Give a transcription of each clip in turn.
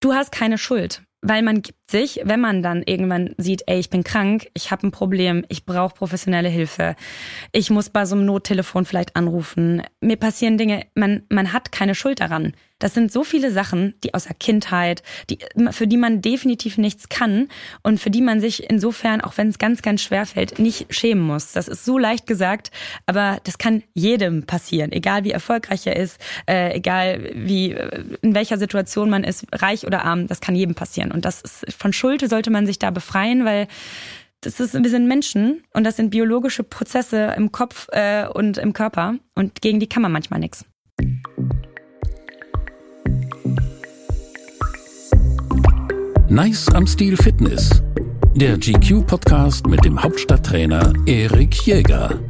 du hast keine Schuld. Weil man gibt sich, wenn man dann irgendwann sieht, ey, ich bin krank, ich habe ein Problem, ich brauche professionelle Hilfe, ich muss bei so einem Nottelefon vielleicht anrufen, mir passieren Dinge, man, man hat keine Schuld daran. Das sind so viele Sachen, die aus der Kindheit, die, für die man definitiv nichts kann und für die man sich insofern, auch wenn es ganz, ganz schwer fällt, nicht schämen muss. Das ist so leicht gesagt, aber das kann jedem passieren, egal wie erfolgreich er ist, äh, egal wie, in welcher Situation man ist, reich oder arm, das kann jedem passieren. Und das ist, von Schuld sollte man sich da befreien, weil das ist, wir sind Menschen und das sind biologische Prozesse im Kopf äh, und im Körper und gegen die kann man manchmal nichts. Nice am Stil Fitness. Der GQ-Podcast mit dem Hauptstadttrainer Erik Jäger.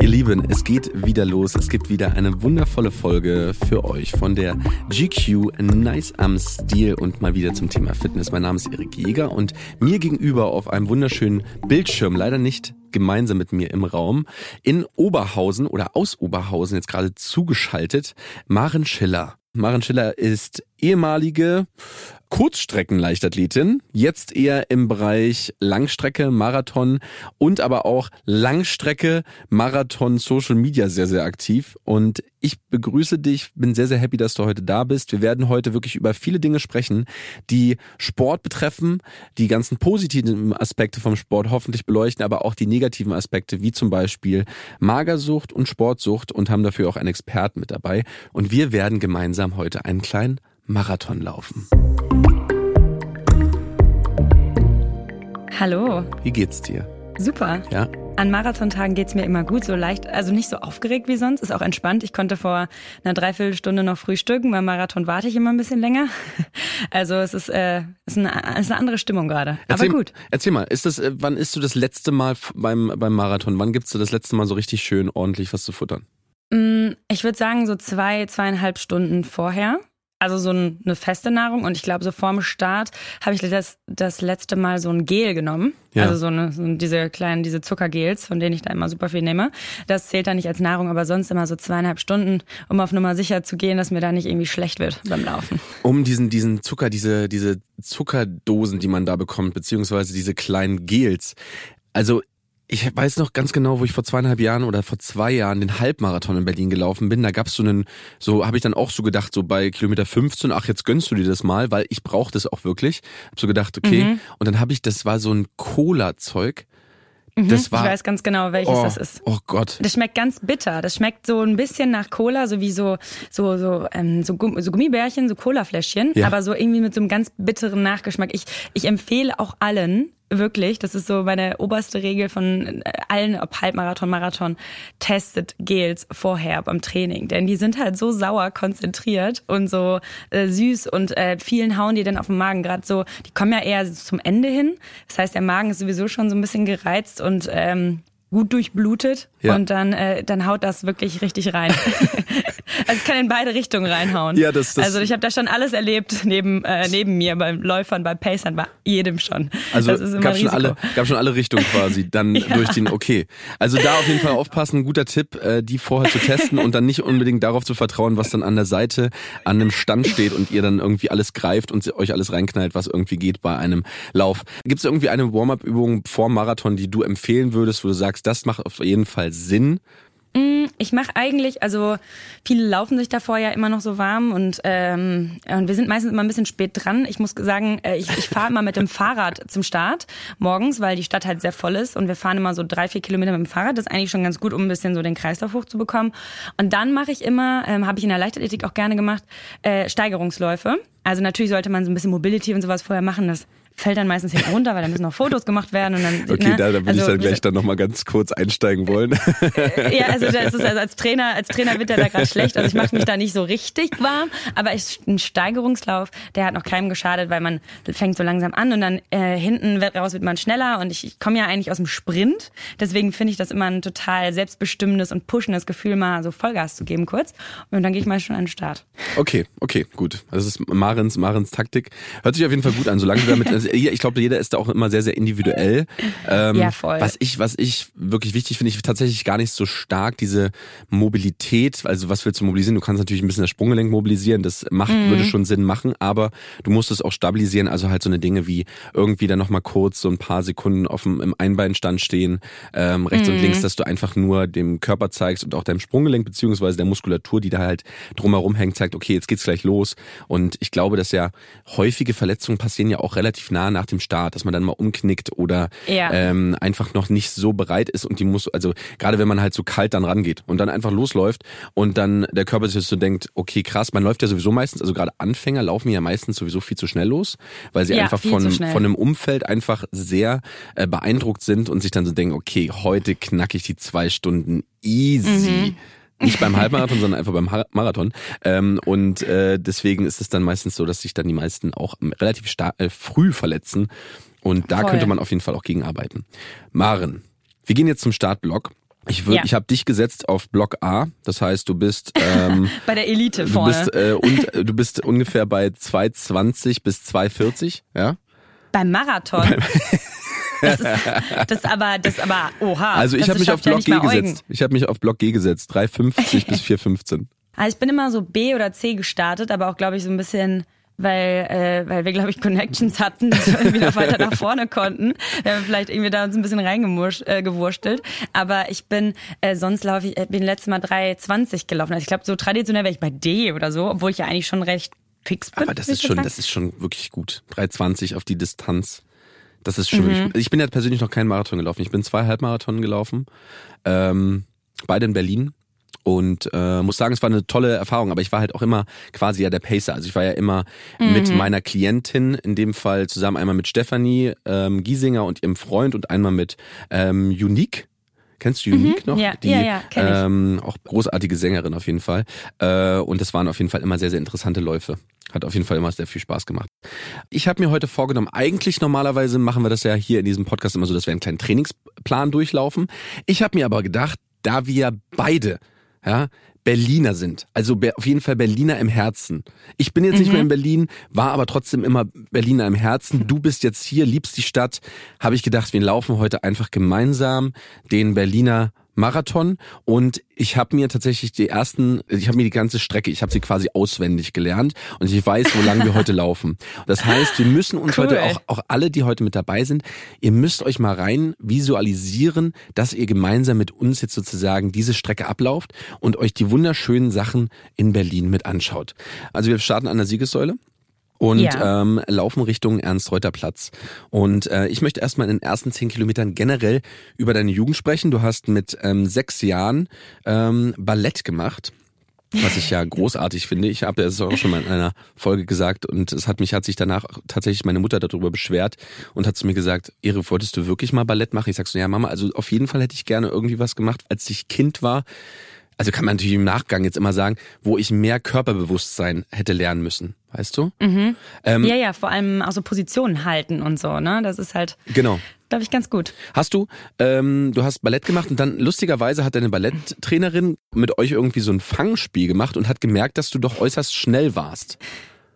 Ihr Lieben, es geht wieder los. Es gibt wieder eine wundervolle Folge für euch von der GQ Nice am Stil und mal wieder zum Thema Fitness. Mein Name ist Erik Jäger und mir gegenüber auf einem wunderschönen Bildschirm, leider nicht gemeinsam mit mir im Raum, in Oberhausen oder aus Oberhausen jetzt gerade zugeschaltet, Maren Schiller. Maren Schiller ist ehemalige Kurzstreckenleichtathletin, jetzt eher im Bereich Langstrecke, Marathon und aber auch Langstrecke, Marathon, Social Media sehr, sehr aktiv. Und ich begrüße dich, bin sehr, sehr happy, dass du heute da bist. Wir werden heute wirklich über viele Dinge sprechen, die Sport betreffen, die ganzen positiven Aspekte vom Sport hoffentlich beleuchten, aber auch die negativen Aspekte, wie zum Beispiel Magersucht und Sportsucht und haben dafür auch einen Experten mit dabei. Und wir werden gemeinsam heute einen kleinen Marathon laufen. Hallo. Wie geht's dir? Super. Ja. An Marathontagen geht's mir immer gut, so leicht, also nicht so aufgeregt wie sonst, ist auch entspannt. Ich konnte vor einer Dreiviertelstunde noch frühstücken, beim Marathon warte ich immer ein bisschen länger. Also es ist, äh, ist, eine, ist eine andere Stimmung gerade. Aber gut. Erzähl mal, ist das, äh, wann isst du das letzte Mal beim, beim Marathon? Wann gibst du das letzte Mal so richtig schön ordentlich was zu futtern? Mm, ich würde sagen, so zwei, zweieinhalb Stunden vorher also so eine feste Nahrung und ich glaube, so vorm Start habe ich das, das letzte Mal so ein Gel genommen. Ja. Also so, eine, so diese kleinen, diese Zuckergels, von denen ich da immer super viel nehme. Das zählt da nicht als Nahrung, aber sonst immer so zweieinhalb Stunden, um auf Nummer sicher zu gehen, dass mir da nicht irgendwie schlecht wird beim Laufen. Um diesen, diesen Zucker, diese, diese Zuckerdosen, die man da bekommt, beziehungsweise diese kleinen Gels. Also ich weiß noch ganz genau, wo ich vor zweieinhalb Jahren oder vor zwei Jahren den Halbmarathon in Berlin gelaufen bin. Da gab's so einen, so habe ich dann auch so gedacht, so bei Kilometer 15, ach jetzt gönnst du dir das mal, weil ich brauche das auch wirklich. Hab so gedacht, okay. Mhm. Und dann habe ich, das war so ein Cola-Zeug. Mhm, das war, ich weiß ganz genau, welches oh, das ist. Oh Gott. Das schmeckt ganz bitter. Das schmeckt so ein bisschen nach Cola, so wie so so so ähm, so, so Gummibärchen, so Colafläschchen, ja. aber so irgendwie mit so einem ganz bitteren Nachgeschmack. Ich ich empfehle auch allen, Wirklich, das ist so meine oberste Regel von äh, allen, ob Halbmarathon, Marathon, testet Gels vorher beim Training. Denn die sind halt so sauer konzentriert und so äh, süß und äh, vielen hauen die dann auf den Magen. Gerade so, die kommen ja eher zum Ende hin. Das heißt, der Magen ist sowieso schon so ein bisschen gereizt und ähm, gut durchblutet ja. und dann, äh, dann haut das wirklich richtig rein. also es kann in beide Richtungen reinhauen. Ja, das, das also ich habe da schon alles erlebt neben, äh, neben mir, beim Läufern, beim Pacern, bei jedem schon. Also immer gab, schon alle, gab schon alle Richtungen quasi, dann ja. durch den, okay. Also da auf jeden Fall aufpassen, guter Tipp, äh, die vorher zu testen und dann nicht unbedingt darauf zu vertrauen, was dann an der Seite an einem Stand steht und ihr dann irgendwie alles greift und euch alles reinknallt, was irgendwie geht bei einem Lauf. Gibt es irgendwie eine Warm-up-Übung vor Marathon, die du empfehlen würdest, wo du sagst, das macht auf jeden Fall Sinn? Mm, ich mache eigentlich, also viele laufen sich davor ja immer noch so warm und, ähm, und wir sind meistens immer ein bisschen spät dran. Ich muss sagen, äh, ich, ich fahre immer mit dem Fahrrad zum Start morgens, weil die Stadt halt sehr voll ist und wir fahren immer so drei, vier Kilometer mit dem Fahrrad. Das ist eigentlich schon ganz gut, um ein bisschen so den Kreislauf hochzubekommen. Und dann mache ich immer, ähm, habe ich in der Leichtathletik auch gerne gemacht, äh, Steigerungsläufe. Also natürlich sollte man so ein bisschen Mobility und sowas vorher machen. Das fällt dann meistens hinten runter, weil da müssen noch Fotos gemacht werden. Und dann, okay, ne? da, da will also, ich dann gleich dann nochmal ganz kurz einsteigen wollen. ja, also das ist also als Trainer, als Trainer wird der da gerade schlecht. Also ich mache mich da nicht so richtig warm, aber ich, ein Steigerungslauf, der hat noch keinem geschadet, weil man fängt so langsam an und dann äh, hinten raus wird man schneller und ich, ich komme ja eigentlich aus dem Sprint. Deswegen finde ich das immer ein total selbstbestimmendes und pushendes Gefühl, mal so Vollgas zu geben kurz. Und dann gehe ich mal schon an den Start. Okay, okay, gut. Das ist Marins, Marins Taktik. Hört sich auf jeden Fall gut an, solange du damit ich glaube, jeder ist da auch immer sehr, sehr individuell. Ähm, ja, voll. Was ich, was ich wirklich wichtig finde, ich tatsächlich gar nicht so stark diese Mobilität, also was willst du mobilisieren? Du kannst natürlich ein bisschen das Sprunggelenk mobilisieren, das macht, mhm. würde schon Sinn machen, aber du musst es auch stabilisieren, also halt so eine Dinge wie irgendwie dann nochmal kurz so ein paar Sekunden auf dem, im Einbeinstand stehen, ähm, rechts mhm. und links, dass du einfach nur dem Körper zeigst und auch deinem Sprunggelenk beziehungsweise der Muskulatur, die da halt drumherum hängt, zeigt, okay, jetzt geht's gleich los. Und ich glaube, dass ja häufige Verletzungen passieren ja auch relativ nah nach dem Start, dass man dann mal umknickt oder ja. ähm, einfach noch nicht so bereit ist und die muss, also gerade wenn man halt so kalt dann rangeht und dann einfach losläuft und dann der Körper sich so denkt, okay, krass, man läuft ja sowieso meistens, also gerade Anfänger laufen ja meistens sowieso viel zu schnell los, weil sie ja, einfach von, von einem Umfeld einfach sehr äh, beeindruckt sind und sich dann so denken, okay, heute knacke ich die zwei Stunden easy. Mhm. Nicht beim Halbmarathon, sondern einfach beim Marathon. Ähm, und äh, deswegen ist es dann meistens so, dass sich dann die meisten auch relativ äh, früh verletzen. Und da Voll. könnte man auf jeden Fall auch gegen arbeiten. Maren, wir gehen jetzt zum Startblock. Ich würde, ja. ich habe dich gesetzt auf Block A. Das heißt, du bist ähm, bei der Elite vorne. Du bist, äh, und, du bist ungefähr bei 2,20 bis 2,40, ja? Beim Marathon. Das ist, das aber, das aber, oha. Also ich habe mich auf Block ja G gesetzt. Ich habe mich auf Block G gesetzt. 3,50 bis 4,15. Also ich bin immer so B oder C gestartet, aber auch glaube ich so ein bisschen weil, äh, weil wir, glaube ich, Connections hatten, dass wir irgendwie noch weiter nach vorne konnten. Wir haben vielleicht irgendwie da uns ein bisschen reingewurstelt. Äh, Aber ich bin, äh, sonst laufe ich, äh, bin letztes Mal 3,20 gelaufen. Also ich glaube, so traditionell wäre ich bei D oder so, obwohl ich ja eigentlich schon recht fix bin. Aber das ist schon, das ist schon wirklich gut. 3,20 auf die Distanz. Das ist schon mhm. ich bin ja persönlich noch keinen Marathon gelaufen. Ich bin zwei Halbmarathon gelaufen. Ähm, beide in Berlin. Und äh, muss sagen, es war eine tolle Erfahrung, aber ich war halt auch immer quasi ja der Pacer. Also ich war ja immer mhm. mit meiner Klientin, in dem Fall zusammen einmal mit Stefanie ähm, Giesinger und ihrem Freund und einmal mit ähm, Unique. Kennst du Unique mhm, noch? Ja, die, ja, ja. Ähm, auch großartige Sängerin auf jeden Fall. Äh, und das waren auf jeden Fall immer sehr, sehr interessante Läufe. Hat auf jeden Fall immer sehr viel Spaß gemacht. Ich habe mir heute vorgenommen, eigentlich normalerweise machen wir das ja hier in diesem Podcast immer so, dass wir einen kleinen Trainingsplan durchlaufen. Ich habe mir aber gedacht, da wir beide ja, Berliner sind. Also auf jeden Fall Berliner im Herzen. Ich bin jetzt mhm. nicht mehr in Berlin, war aber trotzdem immer Berliner im Herzen. Du bist jetzt hier, liebst die Stadt. Habe ich gedacht, wir laufen heute einfach gemeinsam den Berliner Marathon und ich habe mir tatsächlich die ersten, ich habe mir die ganze Strecke, ich habe sie quasi auswendig gelernt und ich weiß, wo lang wir heute laufen. Das heißt, wir müssen uns cool. heute auch, auch alle, die heute mit dabei sind, ihr müsst euch mal rein visualisieren, dass ihr gemeinsam mit uns jetzt sozusagen diese Strecke ablauft und euch die wunderschönen Sachen in Berlin mit anschaut. Also wir starten an der Siegessäule und ja. ähm, laufen Richtung Ernst-Reuter-Platz. Und äh, ich möchte erstmal in den ersten zehn Kilometern generell über deine Jugend sprechen. Du hast mit ähm, sechs Jahren ähm, Ballett gemacht. Was ich ja großartig finde. Ich habe es auch schon mal in einer Folge gesagt und es hat mich, hat sich danach tatsächlich meine Mutter darüber beschwert und hat zu mir gesagt, Ehre, wolltest du wirklich mal Ballett machen? Ich sag so, ja Mama, also auf jeden Fall hätte ich gerne irgendwie was gemacht, als ich Kind war also kann man natürlich im Nachgang jetzt immer sagen, wo ich mehr Körperbewusstsein hätte lernen müssen, weißt du? Mhm. Ähm, ja, ja, vor allem auch so Positionen halten und so, ne? Das ist halt, genau. glaube ich, ganz gut. Hast du, ähm, du hast Ballett gemacht und dann lustigerweise hat deine Balletttrainerin mit euch irgendwie so ein Fangspiel gemacht und hat gemerkt, dass du doch äußerst schnell warst.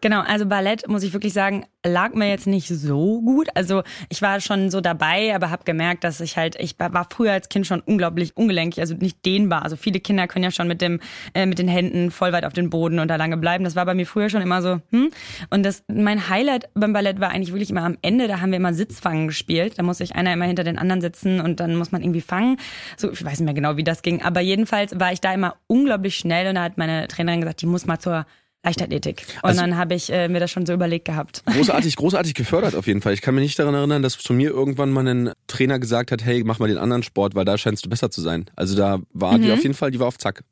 Genau, also Ballett, muss ich wirklich sagen, lag mir jetzt nicht so gut. Also ich war schon so dabei, aber habe gemerkt, dass ich halt, ich war früher als Kind schon unglaublich ungelenkig, also nicht dehnbar. Also viele Kinder können ja schon mit dem äh, mit den Händen voll weit auf den Boden und da lange bleiben. Das war bei mir früher schon immer so. Hm? Und das mein Highlight beim Ballett war eigentlich wirklich immer am Ende. Da haben wir immer Sitzfangen gespielt. Da muss sich einer immer hinter den anderen sitzen und dann muss man irgendwie fangen. So, ich weiß nicht mehr genau, wie das ging, aber jedenfalls war ich da immer unglaublich schnell und da hat meine Trainerin gesagt, die muss mal zur Leichtathletik. Und also, dann habe ich äh, mir das schon so überlegt gehabt. Großartig, großartig gefördert auf jeden Fall. Ich kann mich nicht daran erinnern, dass zu mir irgendwann mal ein Trainer gesagt hat, hey, mach mal den anderen Sport, weil da scheinst du besser zu sein. Also da war mhm. die auf jeden Fall, die war auf Zack.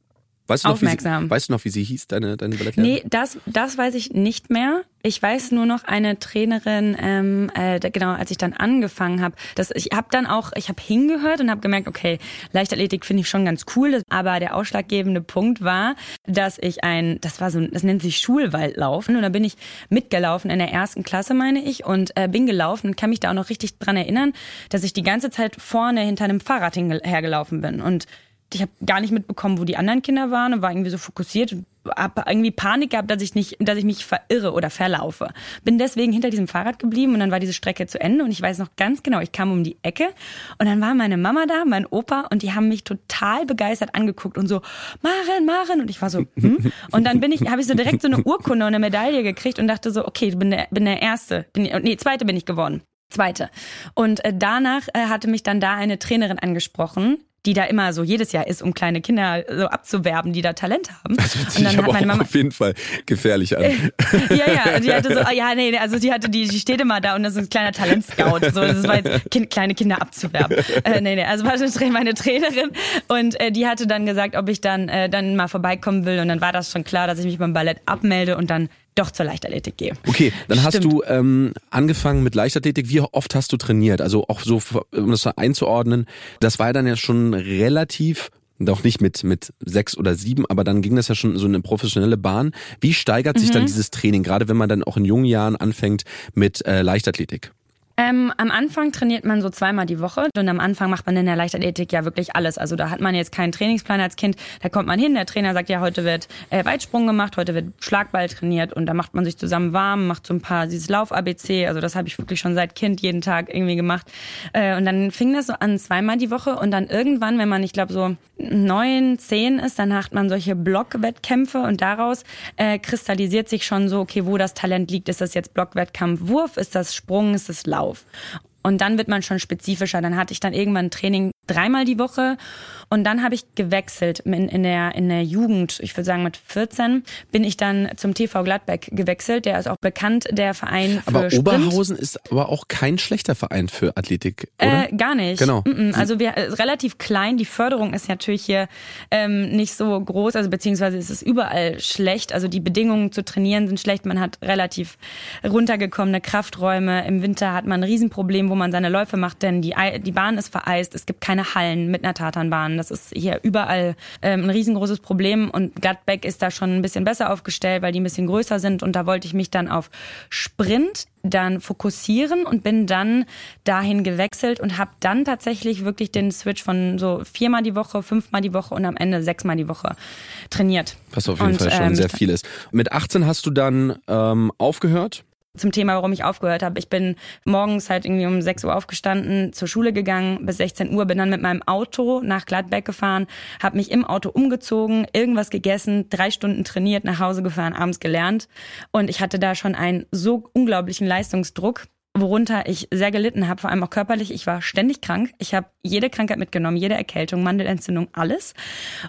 Weißt du noch, Aufmerksam. Wie sie, weißt du noch, wie sie hieß, deine, deine Ballettlehrerin? Nee, das, das weiß ich nicht mehr. Ich weiß nur noch eine Trainerin, ähm, äh, genau, als ich dann angefangen habe. Ich habe dann auch, ich habe hingehört und habe gemerkt, okay, Leichtathletik finde ich schon ganz cool. Aber der ausschlaggebende Punkt war, dass ich ein, das war so, das nennt sich Schulwaldlaufen. Und da bin ich mitgelaufen in der ersten Klasse, meine ich, und äh, bin gelaufen und kann mich da auch noch richtig dran erinnern, dass ich die ganze Zeit vorne hinter einem Fahrrad hergelaufen bin. Und ich habe gar nicht mitbekommen, wo die anderen Kinder waren und war irgendwie so fokussiert und habe irgendwie Panik gehabt, dass ich nicht, dass ich mich verirre oder verlaufe. Bin deswegen hinter diesem Fahrrad geblieben und dann war diese Strecke zu Ende und ich weiß noch ganz genau, ich kam um die Ecke und dann war meine Mama da, mein Opa und die haben mich total begeistert angeguckt und so Maren, Maren und ich war so hm? und dann bin ich, habe ich so direkt so eine Urkunde und eine Medaille gekriegt und dachte so, okay, bin der, bin der erste, bin, nee, zweite bin ich geworden. Zweite. Und äh, danach äh, hatte mich dann da eine Trainerin angesprochen, die da immer so jedes Jahr ist, um kleine Kinder so abzuwerben, die da Talent haben. Das hört sich und dann aber hat meine Mama auf jeden Fall gefährlich an. ja, ja, die hatte so, ja, nee, also die hatte, die, die steht immer da und das ist ein kleiner Talentscout. So, das war jetzt kind, kleine Kinder abzuwerben. Äh, nee, nee, also war meine Trainerin und äh, die hatte dann gesagt, ob ich dann äh, dann mal vorbeikommen will und dann war das schon klar, dass ich mich beim Ballett abmelde und dann doch zur Leichtathletik gehe. Okay, dann Stimmt. hast du ähm, angefangen mit Leichtathletik. Wie oft hast du trainiert? Also auch so, um das einzuordnen, das war ja dann ja schon relativ doch nicht mit, mit sechs oder sieben, aber dann ging das ja schon so eine professionelle Bahn. Wie steigert sich mhm. dann dieses Training, gerade wenn man dann auch in jungen Jahren anfängt mit äh, Leichtathletik? Ähm, am Anfang trainiert man so zweimal die Woche und am Anfang macht man in der Leichtathletik ja wirklich alles. Also da hat man jetzt keinen Trainingsplan als Kind. Da kommt man hin, der Trainer sagt ja, heute wird äh, Weitsprung gemacht, heute wird Schlagball trainiert und da macht man sich zusammen warm, macht so ein paar dieses Lauf-ABC. Also das habe ich wirklich schon seit Kind jeden Tag irgendwie gemacht. Äh, und dann fing das so an zweimal die Woche und dann irgendwann, wenn man, ich glaube so neun, zehn ist, dann macht man solche Blockwettkämpfe und daraus äh, kristallisiert sich schon so, okay, wo das Talent liegt. Ist das jetzt Blockwettkampf Wurf? Ist das Sprung? Ist das Lauf? Auf. Und dann wird man schon spezifischer. Dann hatte ich dann irgendwann ein Training dreimal die Woche und dann habe ich gewechselt in, in, der, in der Jugend. Ich würde sagen mit 14 bin ich dann zum TV Gladbeck gewechselt. Der ist auch bekannt, der Verein für Aber Sprint. Oberhausen ist aber auch kein schlechter Verein für Athletik, oder? Äh, gar nicht. Genau. Also wir äh, relativ klein. Die Förderung ist natürlich hier ähm, nicht so groß. Also beziehungsweise ist es überall schlecht. Also die Bedingungen zu trainieren sind schlecht. Man hat relativ runtergekommene Krafträume. Im Winter hat man ein Riesenproblem, wo man seine Läufe macht, denn die, die Bahn ist vereist. Es gibt keine Hallen mit einer Tatanbahn. Das ist hier überall ähm, ein riesengroßes Problem und Gladbeck ist da schon ein bisschen besser aufgestellt, weil die ein bisschen größer sind und da wollte ich mich dann auf Sprint dann fokussieren und bin dann dahin gewechselt und habe dann tatsächlich wirklich den Switch von so viermal die Woche, fünfmal die Woche und am Ende sechsmal die Woche trainiert. Was auf jeden und, Fall schon ähm, sehr viel ist. Mit 18 hast du dann ähm, aufgehört? Zum Thema, warum ich aufgehört habe. Ich bin morgens halt irgendwie um 6 Uhr aufgestanden, zur Schule gegangen, bis 16 Uhr, bin dann mit meinem Auto nach Gladbeck gefahren, habe mich im Auto umgezogen, irgendwas gegessen, drei Stunden trainiert, nach Hause gefahren, abends gelernt. Und ich hatte da schon einen so unglaublichen Leistungsdruck, worunter ich sehr gelitten habe, vor allem auch körperlich. Ich war ständig krank. Ich habe jede Krankheit mitgenommen, jede Erkältung, Mandelentzündung, alles.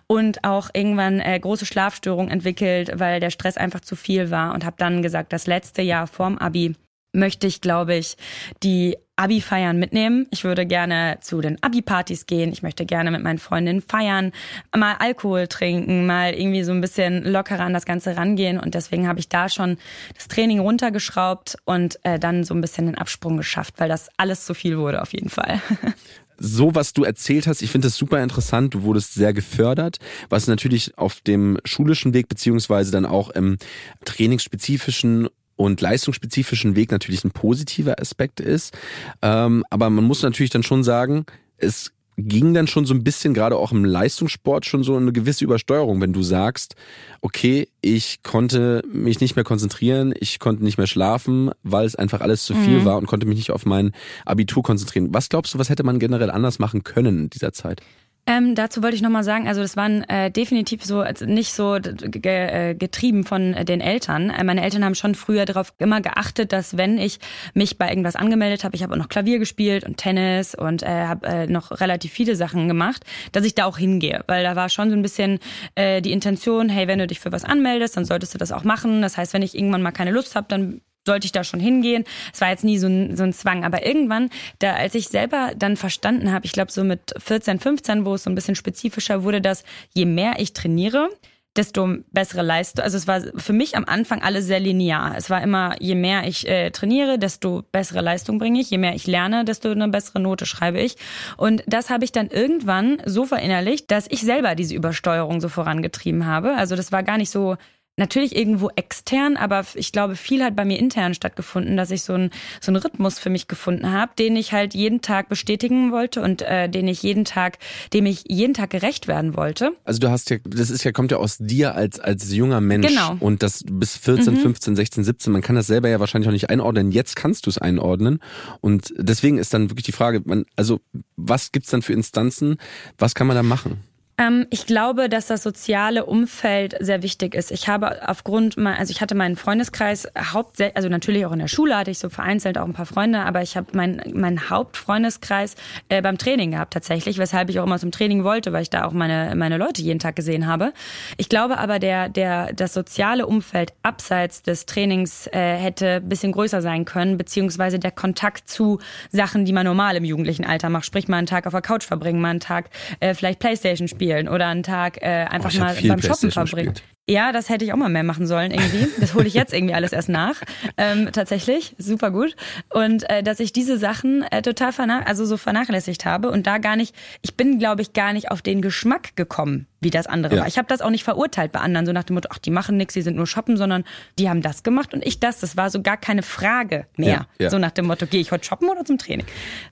Und auch irgendwann äh, große Schlafstörungen entwickelt, weil der Stress einfach zu viel war. Und habe dann gesagt, das letzte Jahr vorm Abi möchte ich, glaube ich, die Abi-Feiern mitnehmen. Ich würde gerne zu den Abi-Partys gehen. Ich möchte gerne mit meinen Freundinnen feiern, mal Alkohol trinken, mal irgendwie so ein bisschen lockerer an das Ganze rangehen. Und deswegen habe ich da schon das Training runtergeschraubt und äh, dann so ein bisschen den Absprung geschafft, weil das alles zu viel wurde auf jeden Fall. so, was du erzählt hast, ich finde das super interessant. Du wurdest sehr gefördert, was natürlich auf dem schulischen Weg beziehungsweise dann auch im trainingsspezifischen und leistungsspezifischen Weg natürlich ein positiver Aspekt ist. Ähm, aber man muss natürlich dann schon sagen, es ging dann schon so ein bisschen, gerade auch im Leistungssport, schon so eine gewisse Übersteuerung, wenn du sagst, okay, ich konnte mich nicht mehr konzentrieren, ich konnte nicht mehr schlafen, weil es einfach alles zu viel mhm. war und konnte mich nicht auf mein Abitur konzentrieren. Was glaubst du, was hätte man generell anders machen können in dieser Zeit? Ähm, dazu wollte ich nochmal sagen, also das waren äh, definitiv so, also nicht so äh, getrieben von äh, den Eltern. Äh, meine Eltern haben schon früher darauf immer geachtet, dass wenn ich mich bei irgendwas angemeldet habe, ich habe auch noch Klavier gespielt und Tennis und äh, habe äh, noch relativ viele Sachen gemacht, dass ich da auch hingehe. Weil da war schon so ein bisschen äh, die Intention, hey, wenn du dich für was anmeldest, dann solltest du das auch machen. Das heißt, wenn ich irgendwann mal keine Lust habe, dann sollte ich da schon hingehen. Es war jetzt nie so ein, so ein Zwang. Aber irgendwann, da als ich selber dann verstanden habe, ich glaube so mit 14, 15, wo es so ein bisschen spezifischer wurde, dass je mehr ich trainiere, desto bessere Leistung. Also es war für mich am Anfang alles sehr linear. Es war immer, je mehr ich äh, trainiere, desto bessere Leistung bringe ich. Je mehr ich lerne, desto eine bessere Note schreibe ich. Und das habe ich dann irgendwann so verinnerlicht, dass ich selber diese Übersteuerung so vorangetrieben habe. Also das war gar nicht so natürlich irgendwo extern, aber ich glaube, viel hat bei mir intern stattgefunden, dass ich so einen so einen Rhythmus für mich gefunden habe, den ich halt jeden Tag bestätigen wollte und äh, den ich jeden Tag, dem ich jeden Tag gerecht werden wollte. Also du hast ja, das ist ja, kommt ja aus dir als, als junger Mensch. Genau. Und das bis 14, mhm. 15, 16, 17, man kann das selber ja wahrscheinlich auch nicht einordnen. Jetzt kannst du es einordnen. Und deswegen ist dann wirklich die Frage, man, also was gibt's dann für Instanzen? Was kann man da machen? Ähm, ich glaube, dass das soziale Umfeld sehr wichtig ist. Ich habe aufgrund, also ich hatte meinen Freundeskreis hauptsächlich, also natürlich auch in der Schule hatte ich so vereinzelt auch ein paar Freunde, aber ich habe meinen mein Hauptfreundeskreis äh, beim Training gehabt tatsächlich, weshalb ich auch immer zum Training wollte, weil ich da auch meine meine Leute jeden Tag gesehen habe. Ich glaube aber, der der das soziale Umfeld abseits des Trainings äh, hätte bisschen größer sein können, beziehungsweise der Kontakt zu Sachen, die man normal im jugendlichen Alter macht, sprich mal einen Tag auf der Couch verbringen, mal einen Tag äh, vielleicht Playstation spielen spielen oder einen Tag äh, einfach oh, mal beim Shoppen verbringen. Ja, das hätte ich auch mal mehr machen sollen irgendwie. Das hole ich jetzt irgendwie alles erst nach. Ähm, tatsächlich, super gut. Und äh, dass ich diese Sachen äh, total vernach also so vernachlässigt habe und da gar nicht, ich bin, glaube ich, gar nicht auf den Geschmack gekommen, wie das andere ja. war. Ich habe das auch nicht verurteilt bei anderen, so nach dem Motto, ach, die machen nichts, die sind nur shoppen, sondern die haben das gemacht und ich das. Das war so gar keine Frage mehr. Ja, ja. So nach dem Motto, gehe ich heute shoppen oder zum Training?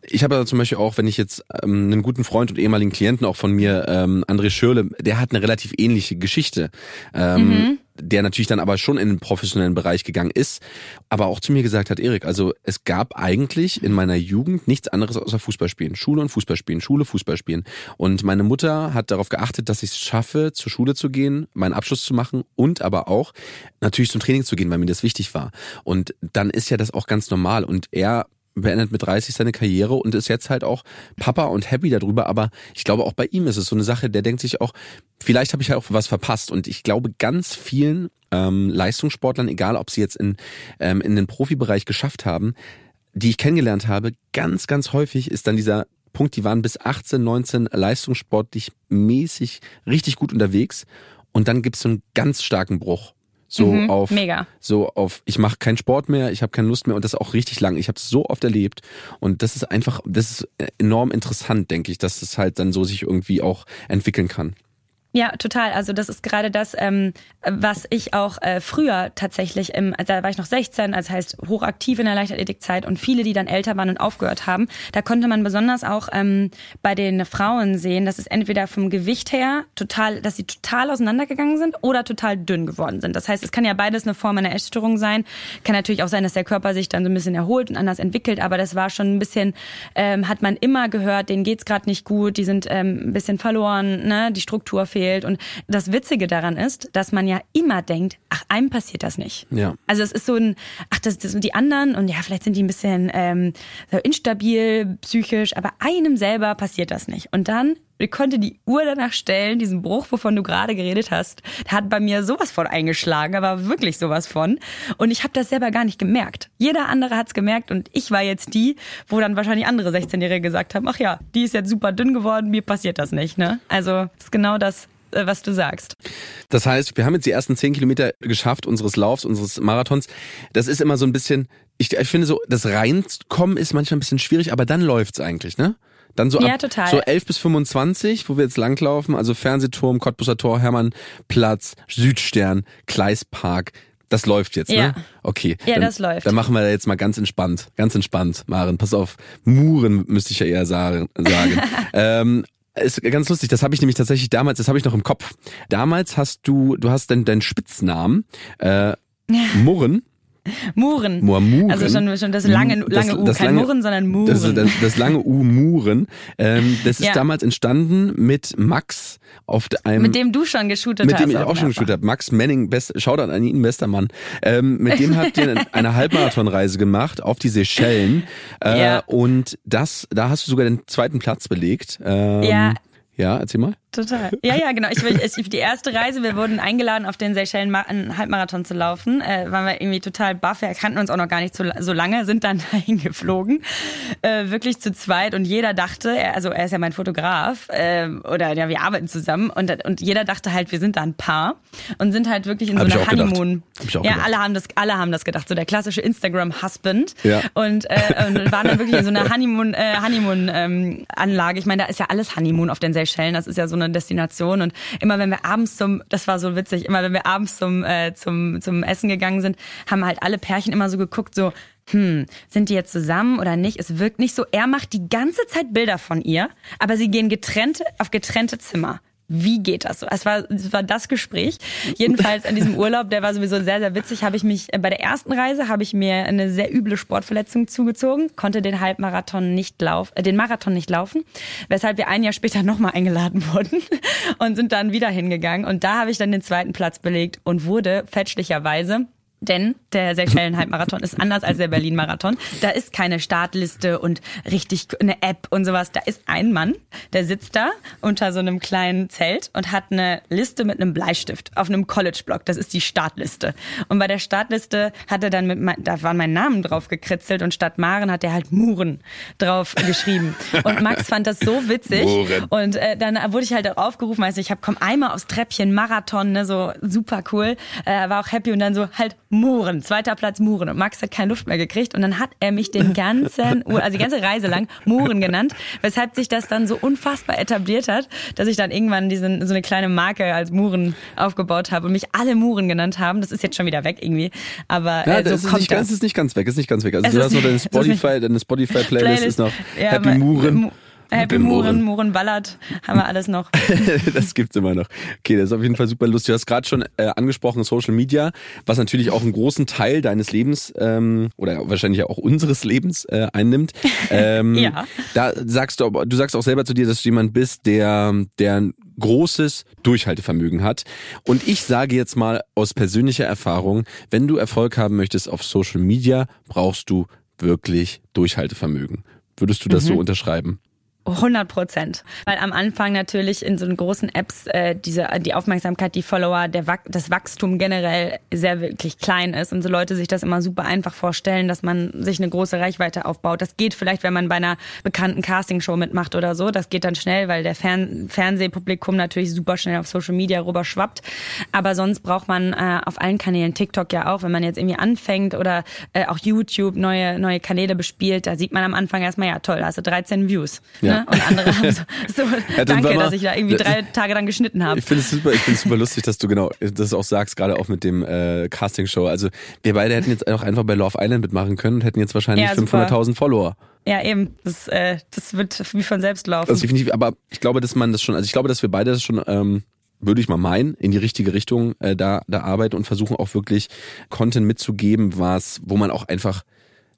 Ich habe zum Beispiel auch, wenn ich jetzt ähm, einen guten Freund und ehemaligen Klienten auch von mir, ähm, André Schürle, der hat eine relativ ähnliche Geschichte. Ähm, mhm der natürlich dann aber schon in den professionellen Bereich gegangen ist, aber auch zu mir gesagt hat, Erik, also es gab eigentlich in meiner Jugend nichts anderes außer Fußballspielen. Schule und Fußballspielen, Schule, Fußballspielen. Und meine Mutter hat darauf geachtet, dass ich es schaffe, zur Schule zu gehen, meinen Abschluss zu machen und aber auch natürlich zum Training zu gehen, weil mir das wichtig war. Und dann ist ja das auch ganz normal. Und er beendet mit 30 seine Karriere und ist jetzt halt auch Papa und happy darüber. Aber ich glaube, auch bei ihm ist es so eine Sache, der denkt sich auch, vielleicht habe ich ja auch was verpasst. Und ich glaube, ganz vielen ähm, Leistungssportlern, egal ob sie jetzt in, ähm, in den Profibereich geschafft haben, die ich kennengelernt habe, ganz, ganz häufig ist dann dieser Punkt, die waren bis 18, 19 leistungssportlich mäßig richtig gut unterwegs. Und dann gibt es so einen ganz starken Bruch. So mhm, auf mega. so auf ich mache keinen Sport mehr, ich habe keine Lust mehr und das auch richtig lang. Ich habe es so oft erlebt und das ist einfach das ist enorm interessant, denke ich, dass es halt dann so sich irgendwie auch entwickeln kann. Ja, total. Also das ist gerade das, ähm, was ich auch äh, früher tatsächlich, im, also da war ich noch 16, also heißt hochaktiv in der Leichtathletikzeit und viele, die dann älter waren und aufgehört haben, da konnte man besonders auch ähm, bei den Frauen sehen, dass es entweder vom Gewicht her total, dass sie total auseinandergegangen sind oder total dünn geworden sind. Das heißt, es kann ja beides eine Form einer Essstörung sein. Kann natürlich auch sein, dass der Körper sich dann so ein bisschen erholt und anders entwickelt, aber das war schon ein bisschen, ähm, hat man immer gehört, denen geht's gerade nicht gut, die sind ähm, ein bisschen verloren, ne, die Struktur fehlt fehlt. Und das Witzige daran ist, dass man ja immer denkt, ach, einem passiert das nicht. Ja. Also es ist so ein, ach, das, das sind die anderen und ja, vielleicht sind die ein bisschen ähm, instabil, psychisch, aber einem selber passiert das nicht. Und dann ich konnte die Uhr danach stellen, diesen Bruch, wovon du gerade geredet hast, hat bei mir sowas von eingeschlagen, aber wirklich sowas von. Und ich habe das selber gar nicht gemerkt. Jeder andere hat's gemerkt und ich war jetzt die, wo dann wahrscheinlich andere 16-Jährige gesagt haben, ach ja, die ist jetzt super dünn geworden, mir passiert das nicht. Ne? Also das ist genau das, äh, was du sagst. Das heißt, wir haben jetzt die ersten zehn Kilometer geschafft unseres Laufs, unseres Marathons. Das ist immer so ein bisschen, ich, ich finde so, das Reinkommen ist manchmal ein bisschen schwierig, aber dann läuft's eigentlich, ne? Dann so ab ja, total. so 11 bis 25, wo wir jetzt langlaufen, also Fernsehturm, Cottbusser Tor, Hermannplatz, Südstern, Kleispark, das läuft jetzt, ja. ne? Okay. Ja, dann, das läuft. Dann machen wir jetzt mal ganz entspannt. Ganz entspannt, Maren. Pass auf. Muren müsste ich ja eher sagen. ähm, ist ganz lustig, das habe ich nämlich tatsächlich damals, das habe ich noch im Kopf. Damals hast du, du hast deinen deinen Spitznamen, äh, Murren. Muren. Muren. Also schon, schon das lange, lange U, das kein lange, Murren, sondern Muren. Das, das, das lange U Muren. Ähm, das ist ja. damals entstanden mit Max auf einem. Mit dem du schon geshootet mit hast. Mit dem ich auch schon geshootet habe. Max Manning, best, Shoutout an ihn, bester Mann. Ähm, mit dem habt ihr eine Halbmarathonreise gemacht auf die Seychellen. Äh, ja. Und das, da hast du sogar den zweiten Platz belegt. Ähm, ja. Ja, erzähl mal. Total. Ja, ja, genau. Ich, ich, die erste Reise, wir wurden eingeladen, auf den Seychellen einen Halbmarathon zu laufen. Äh, waren wir irgendwie total baff. Wir kannten uns auch noch gar nicht so, so lange, sind dann dahin geflogen. Äh, wirklich zu zweit. Und jeder dachte, er, also er ist ja mein Fotograf, äh, oder ja, wir arbeiten zusammen. Und, und jeder dachte halt, wir sind da ein Paar. Und sind halt wirklich in Hab so einer Honeymoon. Ich auch ja, gedacht. alle haben das, alle haben das gedacht. So der klassische Instagram-Husband. Ja. Und, äh, und waren dann wirklich in so einer Honeymoon, äh, Honeymoon-Anlage. Ähm, ich meine, da ist ja alles Honeymoon auf den Seychellen. Das ist ja so eine Destination. Und immer wenn wir abends zum, das war so witzig, immer wenn wir abends zum, äh, zum, zum Essen gegangen sind, haben halt alle Pärchen immer so geguckt, so, hm, sind die jetzt zusammen oder nicht? Es wirkt nicht so. Er macht die ganze Zeit Bilder von ihr, aber sie gehen getrennte, auf getrennte Zimmer wie geht das so? Es war, es war das Gespräch. Jedenfalls an diesem Urlaub, der war sowieso sehr, sehr witzig, habe ich mich, äh, bei der ersten Reise habe ich mir eine sehr üble Sportverletzung zugezogen, konnte den Halbmarathon nicht laufen, äh, den Marathon nicht laufen, weshalb wir ein Jahr später nochmal eingeladen wurden und sind dann wieder hingegangen. Und da habe ich dann den zweiten Platz belegt und wurde fälschlicherweise denn der Seychellen-Halbmarathon ist anders als der Berlin-Marathon. Da ist keine Startliste und richtig eine App und sowas. Da ist ein Mann, der sitzt da unter so einem kleinen Zelt und hat eine Liste mit einem Bleistift auf einem College-Block. Das ist die Startliste. Und bei der Startliste hat er dann mit, da war mein Namen drauf gekritzelt und statt Maren hat er halt Muren drauf geschrieben. Und Max fand das so witzig. Muren. Und äh, dann wurde ich halt auch aufgerufen, also ich habe komm einmal aufs Treppchen, Marathon, ne, so super cool. Äh, war auch happy und dann so halt Muren, zweiter Platz Muren. Und Max hat keine Luft mehr gekriegt und dann hat er mich den ganzen, also die ganze Reise lang Muren genannt, weshalb sich das dann so unfassbar etabliert hat, dass ich dann irgendwann diesen, so eine kleine Marke als Muren aufgebaut habe und mich alle Muren genannt haben. Das ist jetzt schon wieder weg irgendwie, aber ja, äh, so das ist nicht das. ganz, ist nicht ganz weg, ist nicht ganz weg. Also es du hast noch deine Spotify, deine Spotify Playlist, Playlist ist noch ja, Happy Muren. Happy Muren, Muren Ballert, haben wir alles noch. das gibt's immer noch. Okay, das ist auf jeden Fall super lustig. Du hast gerade schon äh, angesprochen Social Media, was natürlich auch einen großen Teil deines Lebens ähm, oder wahrscheinlich auch unseres Lebens äh, einnimmt. Ähm, ja. Da sagst du, du sagst auch selber zu dir, dass du jemand bist, der, der ein großes Durchhaltevermögen hat. Und ich sage jetzt mal aus persönlicher Erfahrung, wenn du Erfolg haben möchtest auf Social Media, brauchst du wirklich Durchhaltevermögen. Würdest du das mhm. so unterschreiben? 100 Prozent. Weil am Anfang natürlich in so einen großen Apps äh, diese, die Aufmerksamkeit, die Follower, der, das Wachstum generell sehr wirklich klein ist und so Leute sich das immer super einfach vorstellen, dass man sich eine große Reichweite aufbaut. Das geht vielleicht, wenn man bei einer bekannten Castingshow mitmacht oder so. Das geht dann schnell, weil der Fern Fernsehpublikum natürlich super schnell auf Social Media rüber schwappt. Aber sonst braucht man äh, auf allen Kanälen, TikTok ja auch, wenn man jetzt irgendwie anfängt oder äh, auch YouTube neue, neue Kanäle bespielt, da sieht man am Anfang erstmal, ja toll, da hast du 13 Views. Ja. Ne? Und andere haben so, so ja, danke, dass ich da irgendwie drei Tage dann geschnitten habe. Ich finde es super, ich finde es super lustig, dass du genau das auch sagst, gerade auch mit dem äh, Casting-Show. Also wir beide hätten jetzt auch einfach bei Love Island mitmachen können und hätten jetzt wahrscheinlich ja, 500.000 Follower. Ja, eben. Das, äh, das wird wie von selbst laufen. Also definitiv, aber ich glaube, dass man das schon, also ich glaube, dass wir beide das schon ähm, würde ich mal meinen, in die richtige Richtung äh, da, da arbeiten und versuchen auch wirklich Content mitzugeben, was, wo man auch einfach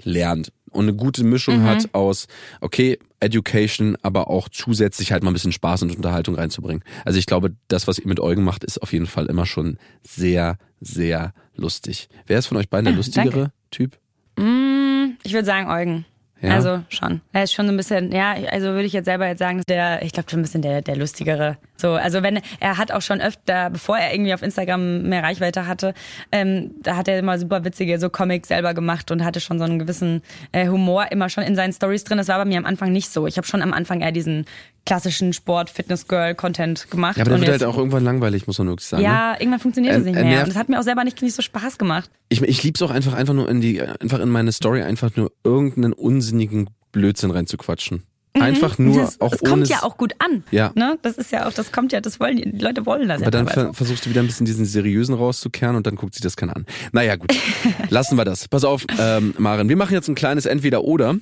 lernt und eine gute Mischung mhm. hat aus, okay, Education, aber auch zusätzlich halt mal ein bisschen Spaß und Unterhaltung reinzubringen. Also ich glaube, das, was ihr mit Eugen macht, ist auf jeden Fall immer schon sehr, sehr lustig. Wer ist von euch beiden der lustigere Danke. Typ? Mm, ich würde sagen Eugen. Ja. Also schon. Er ist schon so ein bisschen, ja, also würde ich jetzt selber jetzt sagen, der, ich glaube schon ein bisschen der, der lustigere. So, also wenn er hat auch schon öfter, bevor er irgendwie auf Instagram mehr Reichweite hatte, ähm, da hat er immer super witzige so Comics selber gemacht und hatte schon so einen gewissen äh, Humor immer schon in seinen Stories drin. Das war bei mir am Anfang nicht so. Ich habe schon am Anfang eher diesen klassischen Sport, Fitness Girl Content gemacht. Ja, aber der wird halt auch irgendwann langweilig, muss man wirklich sagen. Ja, ne? irgendwann funktioniert es nicht mehr. Und das hat mir auch selber nicht, nicht so Spaß gemacht. Ich, ich lieb's auch einfach, einfach nur in die, einfach in meine Story einfach nur irgendeinen unsinnigen Blödsinn reinzuquatschen. Mhm. Einfach nur das, auch das ohne. kommt ja auch gut an. Ja. Ne? Das ist ja auch, das kommt ja, das wollen die, die Leute wollen das. Aber ja dann ver versuchst du wieder ein bisschen diesen seriösen rauszukehren und dann guckt sich das keiner an. Naja, gut. Lassen wir das. Pass auf, ähm, Maren, wir machen jetzt ein kleines Entweder-Oder.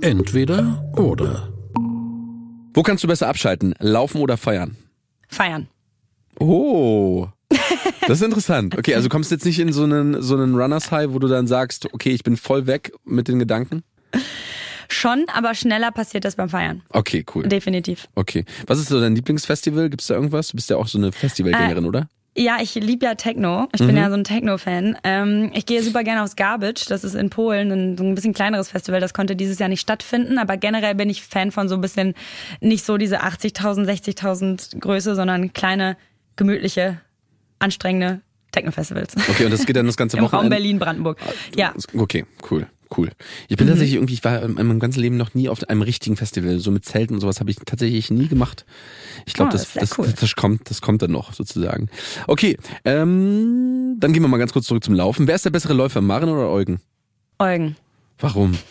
Entweder oder. Wo kannst du besser abschalten? Laufen oder feiern? Feiern. Oh. Das ist interessant. Okay, also kommst du jetzt nicht in so einen, so einen Runners High, wo du dann sagst, okay, ich bin voll weg mit den Gedanken? Schon, aber schneller passiert das beim Feiern. Okay, cool. Definitiv. Okay. Was ist so dein Lieblingsfestival? Gibt es da irgendwas? Du bist ja auch so eine Festivalgängerin, äh, oder? Ja, ich liebe ja Techno. Ich mhm. bin ja so ein Techno-Fan. Ähm, ich gehe super gerne aufs Garbage. Das ist in Polen ein, so ein bisschen kleineres Festival. Das konnte dieses Jahr nicht stattfinden. Aber generell bin ich Fan von so ein bisschen nicht so diese 80.000, 60.000 Größe, sondern kleine, gemütliche, anstrengende Techno-Festivals. Okay, und das geht dann das ganze Wochenende? Im Raum Berlin-Brandenburg. Ja. Okay, cool cool. Ich bin mhm. tatsächlich irgendwie, ich war in meinem ganzen Leben noch nie auf einem richtigen Festival. So mit Zelten und sowas habe ich tatsächlich nie gemacht. Ich glaube, oh, das, das, das, cool. das, kommt, das kommt dann noch sozusagen. Okay, ähm, dann gehen wir mal ganz kurz zurück zum Laufen. Wer ist der bessere Läufer, Maren oder Eugen? Eugen. Warum?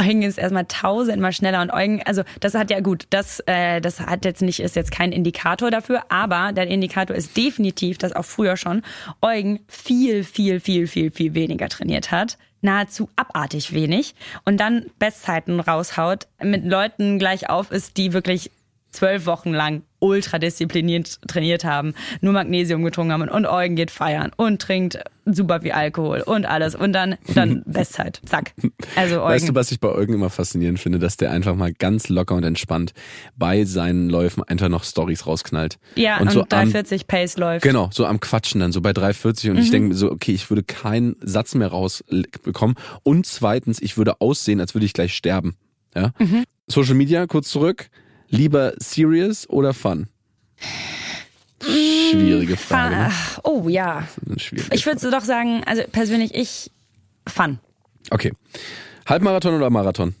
Eugen ist erstmal tausendmal schneller und Eugen, also das hat ja gut, das, äh, das hat jetzt nicht, ist jetzt kein Indikator dafür, aber der Indikator ist definitiv, dass auch früher schon Eugen viel, viel, viel, viel, viel weniger trainiert hat nahezu abartig wenig und dann Bestzeiten raushaut, mit Leuten gleich auf ist, die wirklich zwölf Wochen lang ultra diszipliniert trainiert haben, nur Magnesium getrunken haben und Eugen geht feiern und trinkt super viel Alkohol und alles und dann dann Bestzeit. Zack. Also Eugen. Weißt du, was ich bei Eugen immer faszinierend finde, dass der einfach mal ganz locker und entspannt bei seinen Läufen einfach noch Stories rausknallt. Ja, und, und so 340 am, Pace läuft. Genau, so am Quatschen dann, so bei 340 und mhm. ich denke so, okay, ich würde keinen Satz mehr rausbekommen und zweitens, ich würde aussehen, als würde ich gleich sterben. Ja? Mhm. Social Media, kurz zurück Lieber serious oder fun? Schwierige Frage. Ne? Oh ja. Ich würde doch sagen, also persönlich ich fun. Okay. Halbmarathon oder Marathon?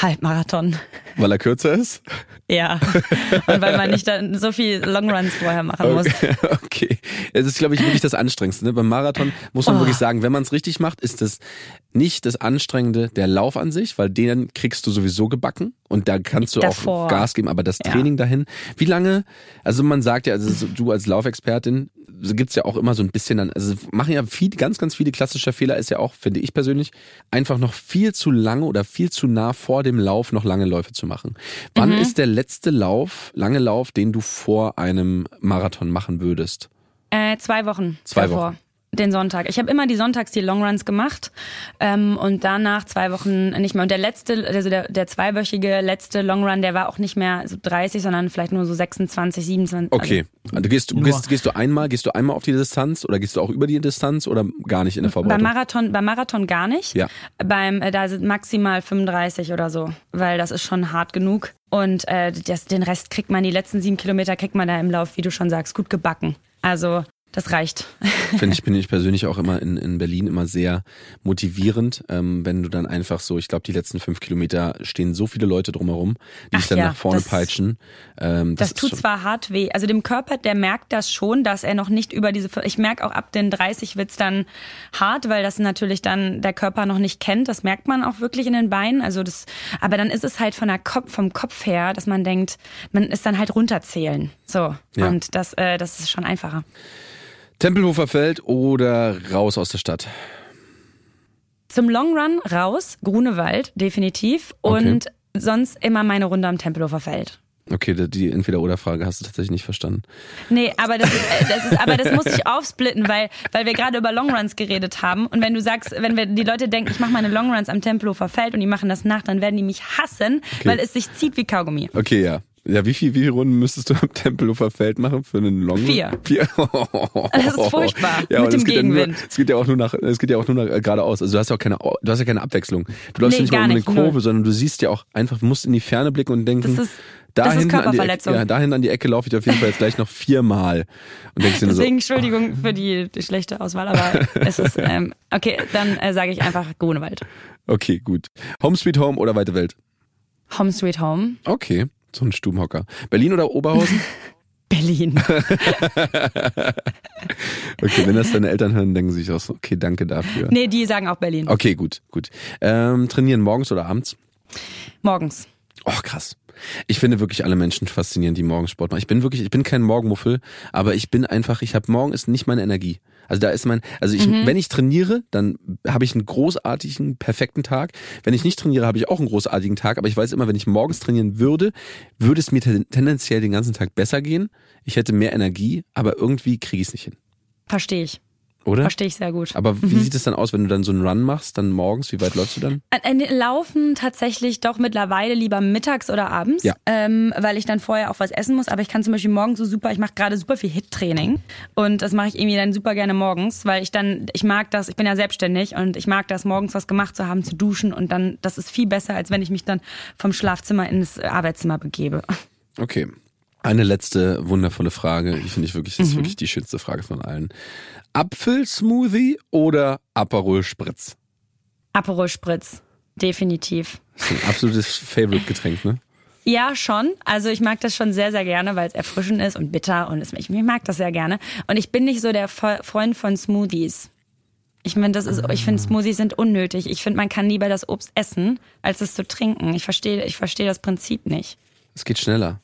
Halbmarathon. Weil er kürzer ist? Ja. Und weil man nicht dann so viel Longruns vorher machen muss. Okay. okay. Es ist, glaube ich, wirklich das Anstrengendste. Ne? Beim Marathon muss man oh. wirklich sagen, wenn man es richtig macht, ist das nicht das Anstrengende der Lauf an sich, weil den kriegst du sowieso gebacken und da kannst du Davor. auch Gas geben, aber das Training ja. dahin, wie lange, also man sagt ja, also du als Laufexpertin, gibt's ja auch immer so ein bisschen dann, also machen ja viel, ganz, ganz viele klassische Fehler, ist ja auch, finde ich persönlich, einfach noch viel zu lange oder viel zu nah vor dem Lauf noch lange Läufe zu machen. Wann mhm. ist der letzte Lauf, lange Lauf, den du vor einem Marathon machen würdest? Äh, zwei Wochen. Zwei davor. Wochen. Den Sonntag. Ich habe immer die Sonntags die Longruns gemacht ähm, und danach zwei Wochen nicht mehr. Und der letzte, also der, der zweiwöchige letzte Longrun, der war auch nicht mehr so 30, sondern vielleicht nur so 26, 27. Okay. Also, du gehst, du gehst, gehst du einmal, gehst du einmal auf die Distanz oder gehst du auch über die Distanz oder gar nicht in der Vorbereitung? Beim Marathon, beim Marathon gar nicht. Ja. Beim äh, da sind maximal 35 oder so, weil das ist schon hart genug. Und äh, das, den Rest kriegt man, die letzten sieben Kilometer kriegt man da im Lauf, wie du schon sagst, gut gebacken. Also das reicht. Finde ich, bin ich persönlich auch immer in, in Berlin immer sehr motivierend, ähm, wenn du dann einfach so, ich glaube, die letzten fünf Kilometer stehen so viele Leute drumherum, die Ach dich dann ja, nach vorne das, peitschen. Ähm, das, das tut zwar hart weh. Also dem Körper, der merkt das schon, dass er noch nicht über diese, ich merke auch ab den 30 wird's dann hart, weil das natürlich dann der Körper noch nicht kennt. Das merkt man auch wirklich in den Beinen. Also das, aber dann ist es halt von der Kopf, vom Kopf her, dass man denkt, man ist dann halt runterzählen. So. Ja. Und das, äh, das ist schon einfacher. Tempelhofer Feld oder raus aus der Stadt? Zum Long Run raus, Grunewald, definitiv. Und okay. sonst immer meine Runde am Tempelhofer Feld. Okay, die Entweder-Oder-Frage hast du tatsächlich nicht verstanden. Nee, aber das, ist, äh, das ist, aber das muss ich aufsplitten, weil, weil wir gerade über Longruns geredet haben. Und wenn du sagst, wenn wir die Leute denken, ich mache meine Longruns am Tempelhofer Feld und die machen das nach, dann werden die mich hassen, okay. weil es sich zieht wie Kaugummi. Okay, ja. Ja, wie viel, wie viele Runden müsstest du am Tempelhofer Feld machen für einen Long? Vier. Vier. Das ist furchtbar. Ja, mit dem Gegenwind. Ja nur, es geht ja auch nur nach, es geht ja auch nur nach, äh, geradeaus. Also du hast ja auch keine, du hast ja keine Abwechslung. Du läufst nee, nicht mal um eine Kurve, null. sondern du siehst ja auch einfach, musst in die Ferne blicken und denken, das ist, dahin, an die Ecke, ja, dahin an die Ecke laufe ich auf jeden Fall jetzt gleich noch viermal. Und denkst Deswegen, so, Entschuldigung für die, die schlechte Auswahl, aber es ist, ähm, okay, dann äh, sage ich einfach Grunewald. Okay, gut. Home Sweet Home oder Weite Welt? Home Sweet Home. Okay. So ein Stubenhocker. Berlin oder Oberhausen? Berlin. okay, wenn das deine Eltern hören, denken sie sich auch so, okay, danke dafür. Nee, die sagen auch Berlin. Okay, gut, gut. Ähm, trainieren morgens oder abends? Morgens. Oh, krass. Ich finde wirklich alle Menschen faszinierend, die morgens Sport machen. Ich bin wirklich, ich bin kein Morgenmuffel, aber ich bin einfach, ich habe morgen ist nicht meine Energie. Also da ist mein, also ich, mhm. wenn ich trainiere, dann habe ich einen großartigen, perfekten Tag. Wenn ich nicht trainiere, habe ich auch einen großartigen Tag. Aber ich weiß immer, wenn ich morgens trainieren würde, würde es mir tendenziell den ganzen Tag besser gehen. Ich hätte mehr Energie, aber irgendwie kriege ich es nicht hin. Verstehe ich. Oder? Verstehe ich sehr gut. Aber wie mhm. sieht es dann aus, wenn du dann so einen Run machst, dann morgens? Wie weit läufst du dann? Laufen tatsächlich doch mittlerweile lieber mittags oder abends, ja. ähm, weil ich dann vorher auch was essen muss. Aber ich kann zum Beispiel morgens so super, ich mache gerade super viel Hit-Training und das mache ich irgendwie dann super gerne morgens, weil ich dann, ich mag das, ich bin ja selbstständig und ich mag das, morgens was gemacht zu haben, zu duschen und dann, das ist viel besser, als wenn ich mich dann vom Schlafzimmer ins Arbeitszimmer begebe. Okay. Eine letzte wundervolle Frage, die finde ich wirklich, das ist mhm. wirklich die schönste Frage von allen. Apfelsmoothie oder Aperol Spritz? Aperol Spritz, definitiv. Das ist ein absolutes Favorite-Getränk, ne? Ja, schon. Also ich mag das schon sehr, sehr gerne, weil es erfrischend ist und bitter und es, ich, ich mag das sehr gerne. Und ich bin nicht so der Freund von Smoothies. Ich finde, das ist, ich finde, Smoothies sind unnötig. Ich finde, man kann lieber das Obst essen, als es zu trinken. Ich verstehe, ich verstehe das Prinzip nicht. Es geht schneller.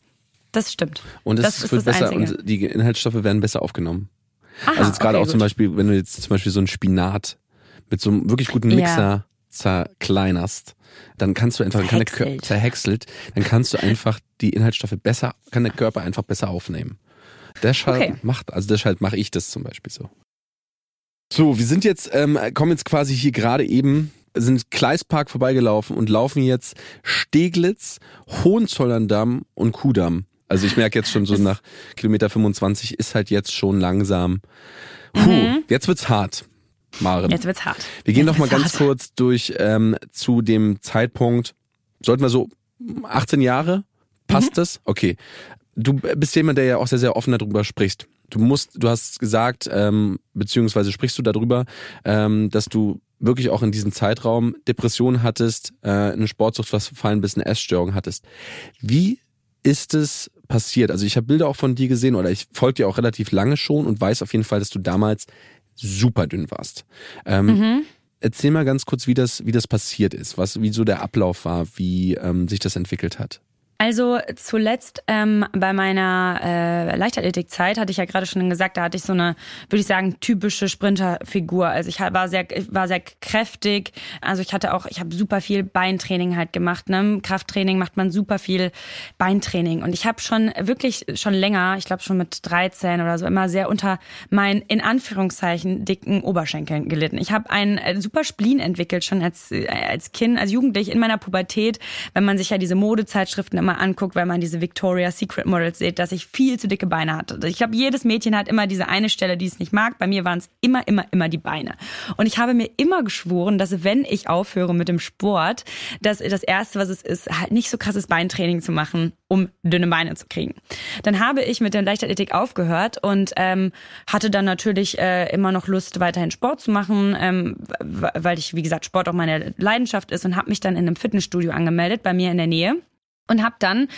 Das stimmt. Und es das ist wird das besser Einzige. und die Inhaltsstoffe werden besser aufgenommen. Aha, also jetzt gerade okay, auch zum gut. Beispiel, wenn du jetzt zum Beispiel so einen Spinat mit so einem wirklich guten Ja. Mixer zerkleinerst, dann kannst du einfach, dann kann der Kör- Zerhäckselt. zerhäckselt, dann kannst du einfach die Inhaltsstoffe besser, kann der Körper einfach besser aufnehmen. Deshalb Okay. macht, also deshalb mache ich das zum Beispiel so. So, wir sind jetzt, ähm, kommen jetzt quasi hier gerade eben, sind Kleispark vorbeigelaufen und laufen jetzt Steglitz, Hohenzollern-Damm und Kudamm. Also ich merke jetzt schon so Das- nach Kilometer 25 ist halt jetzt schon langsam. Puh, jetzt wird's hart, Maren. Mhm. Jetzt wird's hart. wir gehen Jetzt noch mal ganz hart. kurz durch ähm, zu dem Zeitpunkt. Sollten wir so 18 Jahre? Passt Mhm. das? Okay. Du bist jemand, der ja auch sehr, sehr offen darüber spricht. Du musst, du hast gesagt, ähm, beziehungsweise sprichst du darüber, ähm, dass du wirklich auch in diesem Zeitraum Depressionen hattest, äh, eine Sportsucht was verfallen bist, eine Essstörung hattest. Wie ist es passiert? Also ich habe Bilder auch von dir gesehen oder ich folge dir auch relativ lange schon und weiß auf jeden Fall, dass du damals super dünn warst. Ähm, Mhm. Erzähl mal ganz kurz, wie das, wie das passiert ist, was, wie so der Ablauf war, wie ähm, sich das entwickelt hat. Also zuletzt ähm, bei meiner äh, Leichtathletikzeit hatte ich ja gerade schon gesagt, da hatte ich so eine, würde ich sagen, typische Sprinterfigur. Also ich war sehr, ich war sehr kräftig. Also ich hatte auch, ich habe super viel Beintraining halt gemacht. Ne? Krafttraining macht man super viel Beintraining. Und ich habe schon wirklich schon länger, ich glaube schon mit 13 oder so, immer sehr unter meinen in Anführungszeichen dicken Oberschenkeln gelitten. Ich habe einen äh, super Spleen entwickelt schon als äh, als Kind, als Jugendlich in meiner Pubertät, wenn man sich ja diese Modezeitschriften immer anguckt, weil man diese Victoria's Secret Models sieht, dass ich viel zu dicke Beine hatte. Ich glaube, jedes Mädchen hat immer diese eine Stelle, die es nicht mag. Bei mir waren es immer, immer, immer die Beine. Und ich habe mir immer geschworen, dass wenn ich aufhöre mit dem Sport, dass das erste, was es ist, halt nicht so krasses Beintraining zu machen, um dünne Beine zu kriegen. Dann habe ich mit der Leichtathletik aufgehört und ähm, hatte dann natürlich äh, immer noch Lust, weiterhin Sport zu machen, ähm, weil ich, wie gesagt, Sport auch meine Leidenschaft ist und habe mich dann in einem Fitnessstudio angemeldet, bei mir in der Nähe. Und habe dann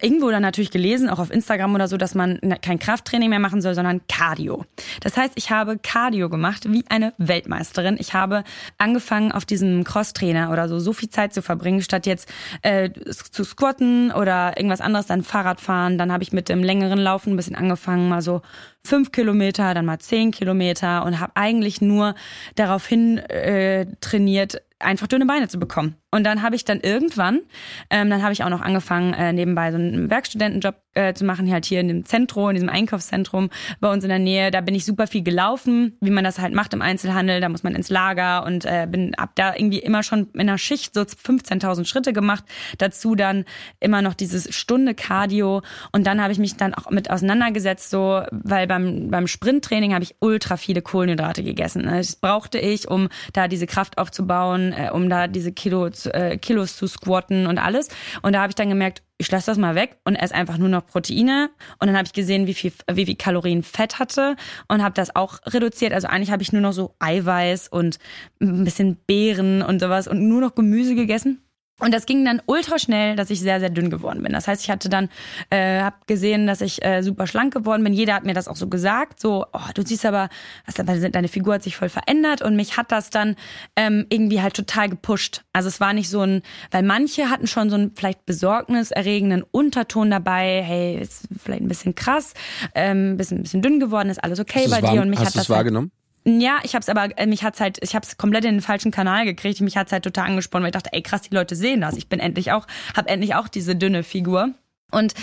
irgendwo dann natürlich gelesen, auch auf Instagram oder so, dass man ne- kein Krafttraining mehr machen soll, sondern Cardio. Das heißt, ich habe Cardio gemacht wie eine Weltmeisterin. Ich habe angefangen, auf diesem Crosstrainer oder so so viel Zeit zu verbringen, statt jetzt äh, zu squatten oder irgendwas anderes, dann Fahrrad fahren. Dann habe ich mit dem längeren Laufen ein bisschen angefangen, mal so fünf Kilometer, dann mal zehn Kilometer und habe eigentlich nur darauf hin äh, trainiert, einfach dünne Beine zu bekommen. Und dann habe ich dann irgendwann, ähm, dann habe ich auch noch angefangen, äh, nebenbei so einen Werkstudentenjob äh, zu machen, halt hier in dem Zentrum, in diesem Einkaufszentrum bei uns in der Nähe. Da bin ich super viel gelaufen, wie man das halt macht im Einzelhandel. Da muss man ins Lager und äh, bin ab da irgendwie immer schon in einer Schicht so 15.000 Schritte gemacht. Dazu dann immer noch dieses Stunde Cardio. Und dann habe ich mich dann auch mit auseinandergesetzt, so, weil beim, beim Sprinttraining habe ich ultra viele Kohlenhydrate gegessen. ne. Das brauchte ich, um da diese Kraft aufzubauen, äh, um da diese Kilo, äh, Kilos zu squatten und alles. Und da habe ich dann gemerkt, ich lasse das mal weg und esse einfach nur noch Proteine. Und dann habe ich gesehen, wie viel, wie viel Kalorien Fett hatte und habe das auch reduziert. Also eigentlich habe ich nur noch so Eiweiß und ein bisschen Beeren und sowas und nur noch Gemüse gegessen. Und das ging dann ultra schnell, dass ich sehr, sehr dünn geworden bin. Das heißt, ich hatte dann, äh, habe gesehen, dass ich äh, super schlank geworden bin. Jeder hat mir das auch so gesagt, so, oh, du siehst aber, was, deine Figur hat sich voll verändert. Und mich hat das dann ähm, irgendwie halt total gepusht. Also es war nicht so ein, weil manche hatten schon so einen vielleicht besorgniserregenden Unterton dabei. Hey, ist vielleicht ein bisschen krass, ähm, bisschen, bisschen dünn geworden, ist alles okay Hast bei dir. Und mich hast hat das halt, wahrgenommen? Ja, ich hab's aber, äh, mich hat's halt, ich hab's komplett in den falschen Kanal gekriegt. Mich hat's halt total angesprochen, weil ich dachte, ey krass, die Leute sehen das. Ich bin endlich auch, hab endlich auch diese dünne Figur. Und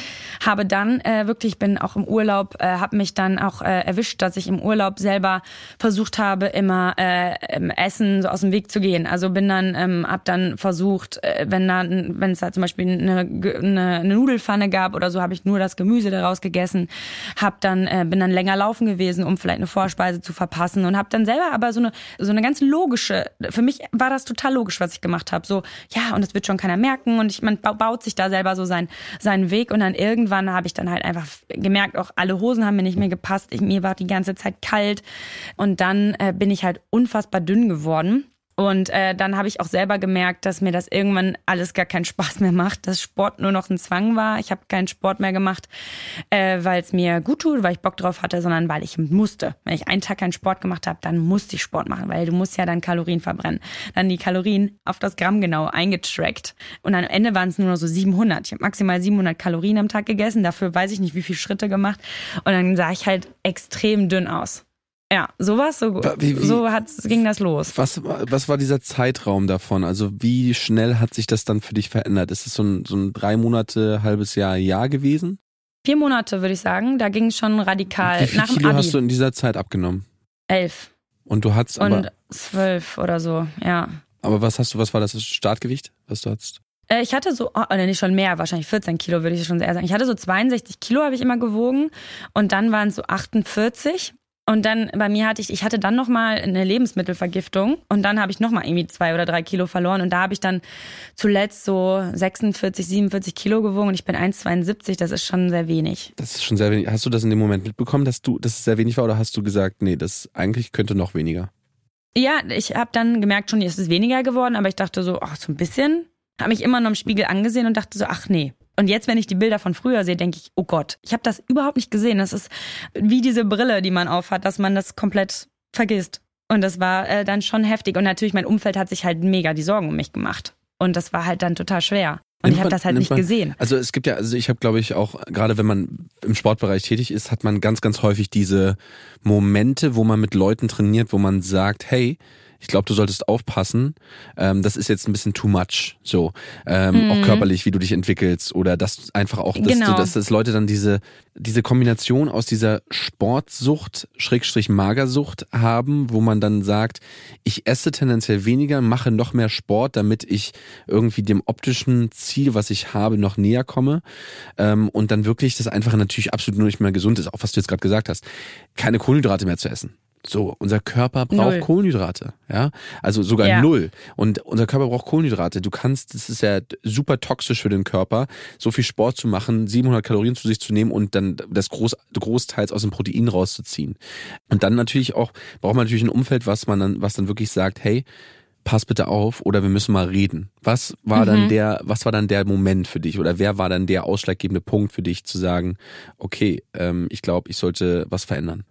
habe dann äh, wirklich, ich bin auch im Urlaub, äh, habe mich dann auch äh, erwischt, dass ich im Urlaub selber versucht habe, immer äh, im Essen so aus dem Weg zu gehen. Also bin dann, ähm, hab dann versucht, äh, wenn da, wenn es da zum Beispiel eine, eine, eine Nudelfanne gab oder so, habe ich nur das Gemüse daraus gegessen. Hab dann, äh, bin dann länger laufen gewesen, um vielleicht eine Vorspeise zu verpassen und habe dann selber aber so eine so eine ganz logische. Für mich war das total logisch, was ich gemacht habe. So ja, und das wird schon keiner merken und ich man ba- baut sich da selber so sein seinen Weg und dann irgendwann habe ich dann halt einfach gemerkt, auch alle Hosen haben mir nicht mehr gepasst. Ich, mir war die ganze Zeit kalt und dann äh, bin ich halt unfassbar dünn geworden. Und äh, dann habe ich auch selber gemerkt, dass mir das irgendwann alles gar keinen Spaß mehr macht, dass Sport nur noch ein Zwang war. Ich habe keinen Sport mehr gemacht, äh, weil es mir gut tut, weil ich Bock drauf hatte, sondern weil ich musste. Wenn ich einen Tag keinen Sport gemacht habe, dann musste ich Sport machen, weil du musst ja dann Kalorien verbrennen. Dann die Kalorien auf das Gramm genau eingetrackt. Und am Ende waren es nur noch so 700. Ich habe maximal 700 Kalorien am Tag gegessen. Dafür weiß ich nicht, wie viele Schritte gemacht. Und dann sah ich halt extrem dünn aus. Ja, sowas, so, wie, wie, so hat, ging das los. Was, was war dieser Zeitraum davon? Also wie schnell hat sich das dann für dich verändert? Ist es so ein, so ein drei Monate, halbes Jahr, Jahr gewesen? Vier Monate, würde ich sagen. Da ging es schon radikal. Wie viel Nach dem Kilo Abi. hast du in dieser Zeit abgenommen? Elf. Und du hattest aber... Und zwölf oder so, ja. Aber was hast du, was war das, Startgewicht, was du hattest? Äh, Ich hatte so, oh, oder nicht schon mehr, wahrscheinlich 14 Kilo würde ich schon eher sagen. Ich hatte so 62 Kilo, habe ich immer gewogen. Und dann waren es so 48. Und dann bei mir hatte ich, ich hatte dann nochmal eine Lebensmittelvergiftung und dann habe ich nochmal irgendwie zwei oder drei Kilo verloren und da habe ich dann zuletzt so 46, 47 Kilo gewogen und ich bin 1,72, das ist schon sehr wenig. Das ist schon sehr wenig. Hast du das in dem Moment mitbekommen, dass du, dass es sehr wenig war oder hast du gesagt, nee, das eigentlich könnte noch weniger? Ja, ich habe dann gemerkt schon, es ist weniger geworden, aber ich dachte so, ach, so ein bisschen. Habe mich immer noch im Spiegel angesehen und dachte so, ach nee. Und jetzt, wenn ich die Bilder von früher sehe, denke ich, oh Gott, ich habe das überhaupt nicht gesehen. Das ist wie diese Brille, die man aufhat, dass man das komplett vergisst. Und das war äh, dann schon heftig. Und natürlich, mein Umfeld hat sich halt mega die Sorgen um mich gemacht. Und das war halt dann total schwer. Und Nimmt ich habe das halt nicht man- gesehen. Also es gibt ja, also ich habe glaube ich auch, gerade wenn man im Sportbereich tätig ist, hat man ganz, ganz häufig diese Momente, wo man mit Leuten trainiert, wo man sagt, hey, ich glaube, du solltest aufpassen. Ähm, das ist jetzt ein bisschen too much, so ähm, auch körperlich, wie du dich entwickelst oder dass einfach auch, dass, Genau. du, dass, dass Leute dann diese diese Kombination aus dieser Sportsucht Schrägstrich Magersucht haben, wo man dann sagt, ich esse tendenziell weniger, mache noch mehr Sport, damit ich irgendwie dem optischen Ziel, was ich habe, noch näher komme ähm, und dann wirklich das einfach natürlich absolut nur nicht mehr gesund ist, auch was du jetzt gerade gesagt hast, keine Kohlenhydrate mehr zu essen. So, unser Körper braucht Null. Kohlenhydrate, ja, also sogar Ja. null. Und unser Körper braucht Kohlenhydrate. Du kannst, das ist ja super toxisch für den Körper, so viel Sport zu machen, 700 Kalorien zu sich zu nehmen und dann das Groß, großteils aus dem Protein rauszuziehen. Und dann natürlich auch braucht man natürlich ein Umfeld, was man dann, was dann wirklich sagt, hey, pass bitte auf oder wir müssen mal reden. Was war dann der, was war dann der Moment für dich oder wer war dann der ausschlaggebende Punkt für dich zu sagen, okay, ähm, ich glaube, ich sollte was verändern?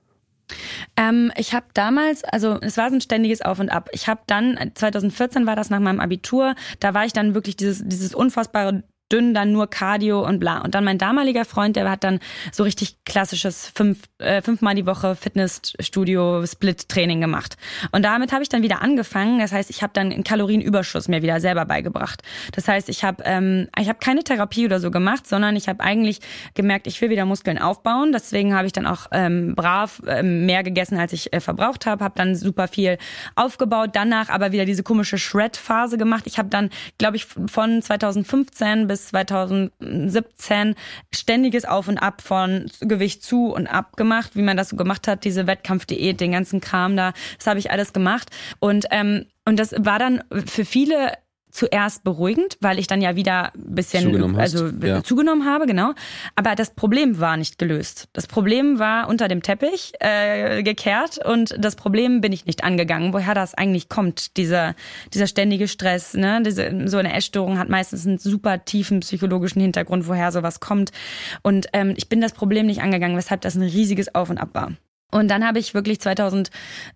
Ähm, ich habe damals, also es war so ein ständiges Auf und Ab. Ich habe dann, 2014 war das nach meinem Abitur, da war ich dann wirklich dieses, dieses unfassbare dünn, dann nur Cardio und bla. Und dann mein damaliger Freund, der hat dann so richtig klassisches fünf, äh, fünfmal die Woche Fitnessstudio Split Training gemacht. Und damit habe ich dann wieder angefangen. Das heißt, ich habe dann einen Kalorienüberschuss mir wieder selber beigebracht. Das heißt, ich habe ähm, ich habe keine Therapie oder so gemacht, sondern ich habe eigentlich gemerkt, ich will wieder Muskeln aufbauen. Deswegen habe ich dann auch ähm, brav ähm, mehr gegessen, als ich äh, verbraucht habe. Habe dann super viel aufgebaut. Danach aber wieder diese komische Shred-Phase gemacht. Ich habe dann, glaube ich, von 2015 bis 2017 ständiges Auf und Ab von Gewicht zu und ab gemacht, wie man das so gemacht hat, diese Wettkampfdiät, den ganzen Kram da. Das habe ich alles gemacht. Und, ähm, und das war dann für viele zuerst beruhigend, weil ich dann ja wieder ein bisschen Zugenommen also ja. zugenommen habe, genau. Aber das Problem war nicht gelöst. Das Problem war unter dem Teppich äh, gekehrt und das Problem bin ich nicht angegangen. Woher das eigentlich kommt, dieser dieser ständige Stress, ne? Diese, so eine Essstörung hat meistens einen super tiefen psychologischen Hintergrund, woher sowas kommt. Und ähm, ich bin das Problem nicht angegangen, weshalb das ein riesiges Auf und Ab war. Und dann habe ich wirklich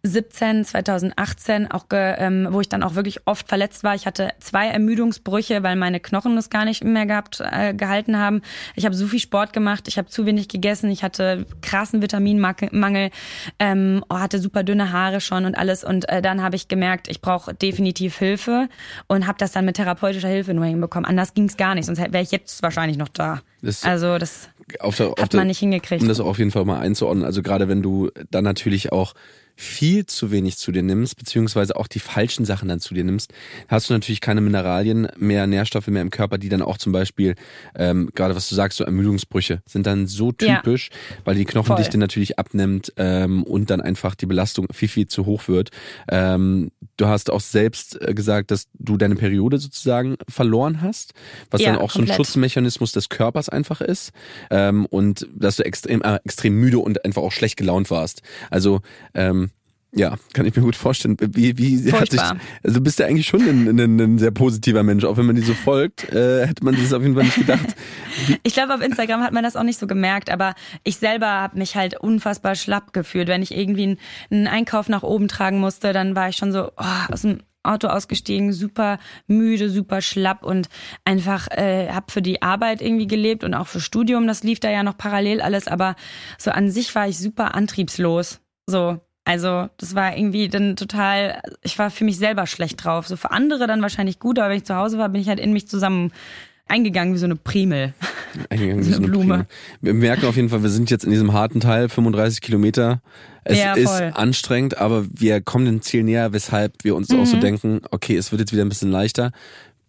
2017, 2018 auch, ge, ähm, wo ich dann auch wirklich oft verletzt war. Ich hatte zwei Ermüdungsbrüche, weil meine Knochen das gar nicht mehr gehabt äh, gehalten haben. Ich habe so viel Sport gemacht, ich habe zu wenig gegessen, ich hatte krassen Vitaminmangel, ähm, oh, hatte super dünne Haare schon und alles. Und äh, dann habe ich gemerkt, ich brauche definitiv Hilfe und habe das dann mit therapeutischer Hilfe nur hinbekommen. Anders ging es gar nicht, sonst wäre ich jetzt wahrscheinlich noch da. Das- also das auf der, auf hat der, man nicht hingekriegt. Um das auf jeden Fall mal einzuordnen. Also gerade wenn du dann natürlich auch viel zu wenig zu dir nimmst, beziehungsweise auch die falschen Sachen dann zu dir nimmst, hast du natürlich keine Mineralien mehr, Nährstoffe mehr im Körper, die dann auch zum Beispiel, ähm, gerade was du sagst, so Ermüdungsbrüche sind dann so Ja. typisch, weil die Knochendichte Voll. natürlich abnimmt ähm, und dann einfach die Belastung viel, viel zu hoch wird. Ähm, du hast auch selbst äh, gesagt, dass du deine Periode sozusagen verloren hast, was Ja, dann auch so ein komplett. Schutzmechanismus des Körpers einfach ist ähm, und dass du extrem, äh, extrem müde und einfach auch schlecht gelaunt warst. Also ähm, Ja, kann ich mir gut vorstellen. Wie, wie hat sich, also du bist ja eigentlich schon ein, ein, ein sehr positiver Mensch. Auch wenn man dir so folgt, äh, hätte man das auf jeden Fall nicht gedacht. Ich glaube, auf Instagram hat man das auch nicht so gemerkt, aber ich selber habe mich halt unfassbar schlapp gefühlt. Wenn ich irgendwie einen, einen Einkauf nach oben tragen musste, dann war ich schon so oh, aus dem Auto ausgestiegen, super müde, super schlapp und einfach äh, habe für die Arbeit irgendwie gelebt und auch für Studium. Das lief da ja noch parallel alles, aber so an sich war ich super antriebslos. So, also das war irgendwie dann total, ich war für mich selber schlecht drauf. So für andere dann wahrscheinlich gut, aber wenn ich zu Hause war, bin ich halt in mich zusammen eingegangen wie so eine Primel. Eingegangen wie so eine Blume. Primel. Wir merken auf jeden Fall, wir sind jetzt in diesem harten Teil, 35 Kilometer. Es ja, ist anstrengend, aber wir kommen dem Ziel näher, weshalb wir uns mhm. auch so denken, okay, es wird jetzt wieder ein bisschen leichter.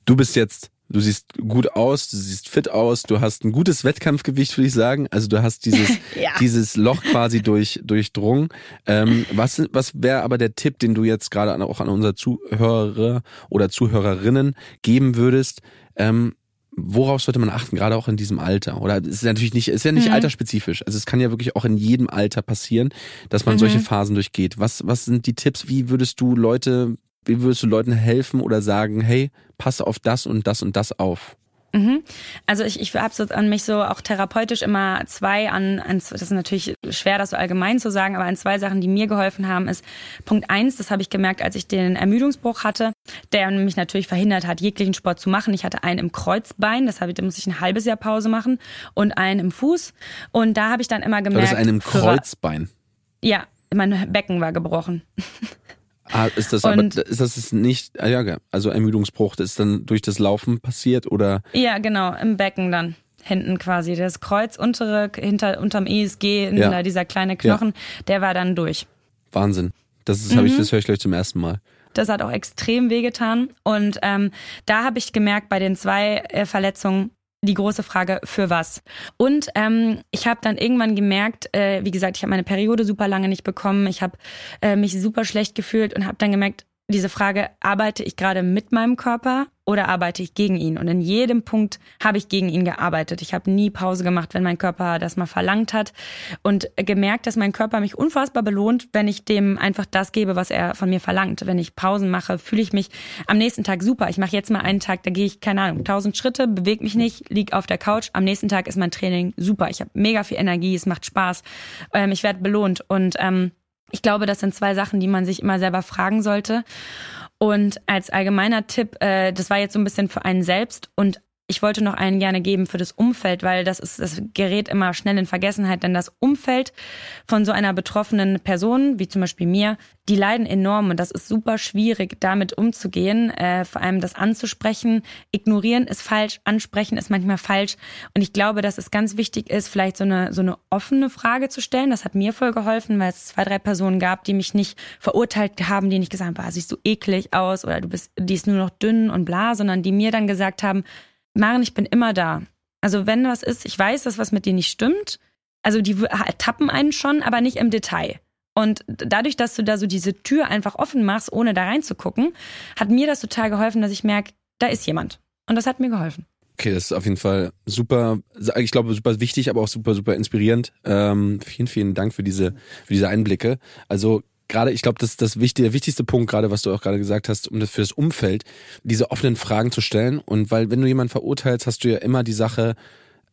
Du bist jetzt Du siehst gut aus, du siehst fit aus, du hast ein gutes Wettkampfgewicht, würde ich sagen. Also du hast dieses, ja. dieses Loch quasi durch, durchdrungen. Ähm, was was wäre aber der Tipp, den du jetzt gerade auch an unsere Zuhörer oder Zuhörerinnen geben würdest? Ähm, worauf sollte man achten, gerade auch in diesem Alter? Oder es ist natürlich nicht, es ist ja nicht mhm. altersspezifisch. Also es kann ja wirklich auch in jedem Alter passieren, dass man mhm. solche Phasen durchgeht. Was, was sind die Tipps? Wie würdest du Leute wie würdest du Leuten helfen oder sagen, hey, passe auf das und das und das auf? Mhm. Also ich, ich habe so an mich so auch therapeutisch immer zwei an, an, das ist natürlich schwer, das so allgemein zu sagen, aber an zwei Sachen, die mir geholfen haben, ist Punkt eins, das habe ich gemerkt, als ich den Ermüdungsbruch hatte, der mich natürlich verhindert hat, jeglichen Sport zu machen. Ich hatte einen im Kreuzbein, das habe ich, da muss ich ein halbes Jahr Pause machen und einen im Fuß. Und da habe ich dann immer gemerkt. Das ist einen im Kreuzbein. ja, mein Becken war gebrochen. Ah, ist das aber, ist das nicht, ah ja, also Ermüdungsbruch, das ist dann durch das Laufen passiert oder? Ja, genau, im Becken dann. Hinten quasi. Das Kreuz untere, hinter, unterm ESG, ja. dieser kleine Knochen, ja. der war dann durch. Wahnsinn. Das ist, mhm. habe ich, das höre ich gleich zum ersten Mal. Das hat auch extrem wehgetan. Und ähm, da habe ich gemerkt, bei den zwei äh, Verletzungen, die große Frage, für was? Und ähm, ich habe dann irgendwann gemerkt, äh, wie gesagt, ich habe meine Periode super lange nicht bekommen, ich habe äh, mich super schlecht gefühlt und habe dann gemerkt, diese Frage, arbeite ich gerade mit meinem Körper oder arbeite ich gegen ihn? Und in jedem Punkt habe ich gegen ihn gearbeitet. Ich habe nie Pause gemacht, wenn mein Körper das mal verlangt hat und gemerkt, dass mein Körper mich unfassbar belohnt, wenn ich dem einfach das gebe, was er von mir verlangt. Wenn ich Pausen mache, fühle ich mich am nächsten Tag super. Ich mache jetzt mal einen Tag, da gehe ich, keine Ahnung, tausend Schritte, bewege mich nicht, lieg auf der Couch. Am nächsten Tag ist mein Training super. Ich habe mega viel Energie, es macht Spaß. Ähm, ich werde belohnt und ähm, ich glaube, das sind zwei Sachen, die man sich immer selber fragen sollte. Und als allgemeiner Tipp, äh, das war jetzt so ein bisschen für einen selbst und ich wollte noch einen gerne geben für das Umfeld, weil das ist, das gerät immer schnell in Vergessenheit, denn das Umfeld von so einer betroffenen Person, wie zum Beispiel mir, die leiden enorm und das ist super schwierig, damit umzugehen, äh, vor allem das anzusprechen. Ignorieren ist falsch, ansprechen ist manchmal falsch und ich glaube, dass es ganz wichtig ist, vielleicht so eine, so eine offene Frage zu stellen. Das hat mir voll geholfen, weil es zwei, drei Personen gab, die mich nicht verurteilt haben, die nicht gesagt haben, siehst du eklig aus oder du bist, die ist nur noch dünn und bla, sondern die mir dann gesagt haben, Maren, ich bin immer da. Also wenn was ist, ich weiß, dass was mit dir nicht stimmt. Also die tappen einen schon, aber nicht im Detail. Und dadurch, dass du da so diese Tür einfach offen machst, ohne da reinzugucken, hat mir das total geholfen, dass ich merke, da ist jemand. Und das hat mir geholfen. Okay, das ist auf jeden Fall super, ich glaube super wichtig, aber auch super, super inspirierend. Ähm, vielen, vielen Dank für diese, für diese Einblicke. Also gerade, ich glaube, das ist das wichtige, der wichtigste Punkt, gerade was du auch gerade gesagt hast, um das für das Umfeld, diese offenen Fragen zu stellen. Und weil, wenn du jemanden verurteilst, hast du ja immer die Sache,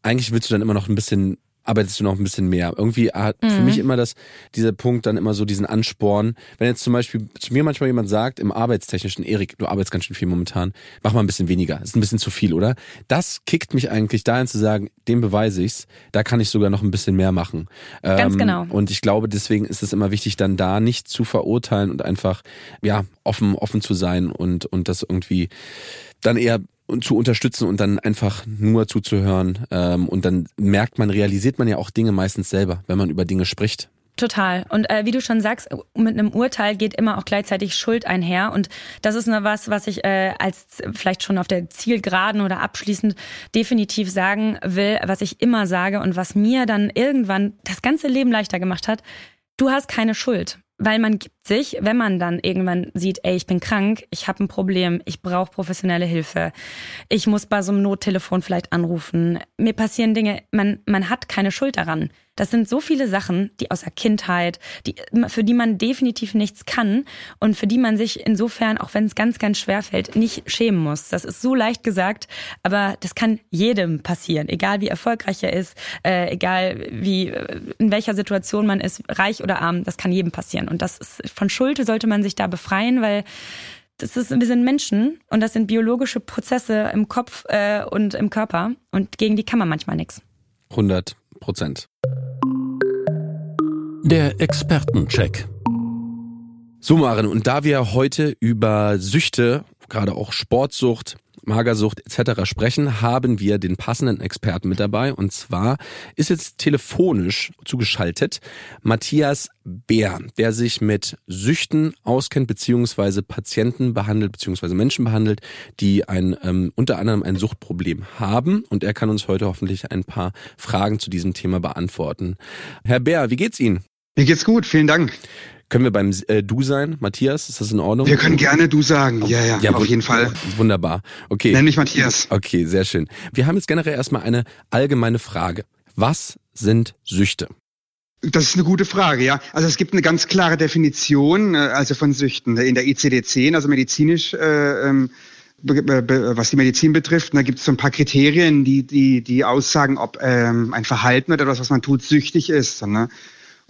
eigentlich willst du dann immer noch ein bisschen arbeitest du noch ein bisschen mehr. Irgendwie hat mhm. für mich immer das, dieser Punkt dann immer so diesen Ansporn. Wenn jetzt zum Beispiel zu mir manchmal jemand sagt, im Arbeitstechnischen, Erik, du arbeitest ganz schön viel momentan, mach mal ein bisschen weniger. Ist ein bisschen zu viel, oder? Das kickt mich eigentlich dahin zu sagen, dem beweise ich's, da kann ich sogar noch ein bisschen mehr machen. Ganz ähm, genau. Und ich glaube, deswegen ist es immer wichtig, dann da nicht zu verurteilen und einfach, ja, offen, offen zu sein und, und das irgendwie dann eher zu unterstützen und dann einfach nur zuzuhören. Ähm, und dann merkt man, realisiert man ja auch Dinge meistens selber, wenn man über Dinge spricht. Total. Und äh, wie du schon sagst, mit einem Urteil geht immer auch gleichzeitig Schuld einher. Und das ist nur was, was ich äh, als vielleicht schon auf der Zielgeraden oder abschließend definitiv sagen will, was ich immer sage und was mir dann irgendwann das ganze Leben leichter gemacht hat. Du hast keine Schuld weil man gibt sich, wenn man dann irgendwann sieht, ey, ich bin krank, ich habe ein Problem, ich brauche professionelle Hilfe, ich muss bei so einem Nottelefon vielleicht anrufen, mir passieren Dinge, man, man hat keine Schuld daran. Das sind so viele Sachen, die aus der Kindheit, die, für die man definitiv nichts kann und für die man sich insofern, auch wenn es ganz, ganz schwer fällt, nicht schämen muss. Das ist so leicht gesagt, aber das kann jedem passieren, egal wie erfolgreich er ist, äh, egal wie, in welcher Situation man ist, reich oder arm, das kann jedem passieren. Und das ist, von Schuld sollte man sich da befreien, weil das ist, wir sind Menschen und das sind biologische Prozesse im Kopf äh, und im Körper und gegen die kann man manchmal nichts. 100 Prozent. Der Expertencheck. So, Maren, und da wir heute über Süchte, gerade auch Sportsucht, Magersucht etc. sprechen, haben wir den passenden Experten mit dabei. Und zwar ist jetzt telefonisch zugeschaltet Matthias Bär, der sich mit Süchten auskennt, beziehungsweise Patienten behandelt, beziehungsweise Menschen behandelt, die ein ähm, unter anderem ein Suchtproblem haben. Und er kann uns heute hoffentlich ein paar Fragen zu diesem Thema beantworten. Herr Bär, wie geht's Ihnen? Mir geht's gut, vielen Dank. Können wir beim äh, Du sein, Matthias? Ist das in Ordnung? Wir können gerne Du sagen. Ja, ja, ja auf jeden Fall. Wunderbar. Okay. Nenn mich Matthias. Okay, sehr schön. Wir haben jetzt generell erstmal eine allgemeine Frage. Was sind Süchte? Das ist eine gute Frage, ja. Also es gibt eine ganz klare Definition, äh, also von Süchten in der ICD-10, also medizinisch. Äh, ähm, was die Medizin betrifft, da gibt es so ein paar Kriterien, die, die, die aussagen, ob ähm, ein Verhalten oder etwas, was man tut, süchtig ist. Ne?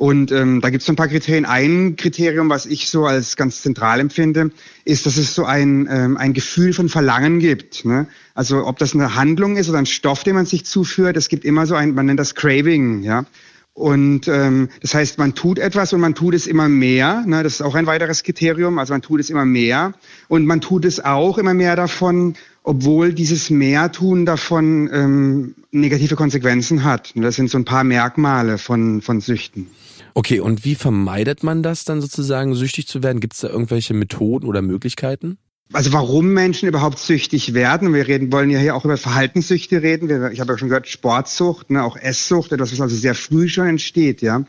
Und ähm, da gibt es so ein paar Kriterien. Ein Kriterium, was ich so als ganz zentral empfinde, ist, dass es so ein, ähm, ein Gefühl von Verlangen gibt. Ne? Also ob das eine Handlung ist oder ein Stoff, den man sich zuführt, es gibt immer so ein, man nennt das Craving, ja. Und ähm, das heißt, man tut etwas und man tut es immer mehr. Ne? Das ist auch ein weiteres Kriterium. Also man tut es immer mehr und man tut es auch immer mehr davon, obwohl dieses Mehrtun davon ähm, negative Konsequenzen hat. Das sind so ein paar Merkmale von, von Süchten. Okay, und wie vermeidet man das dann sozusagen, süchtig zu werden? Gibt es da irgendwelche Methoden oder Möglichkeiten? Also warum Menschen überhaupt süchtig werden? Wir reden, wollen ja hier auch über Verhaltenssüchte reden. Ich habe ja schon gehört, Sportsucht, ne, auch Esssucht, etwas, was also sehr früh schon entsteht, ja.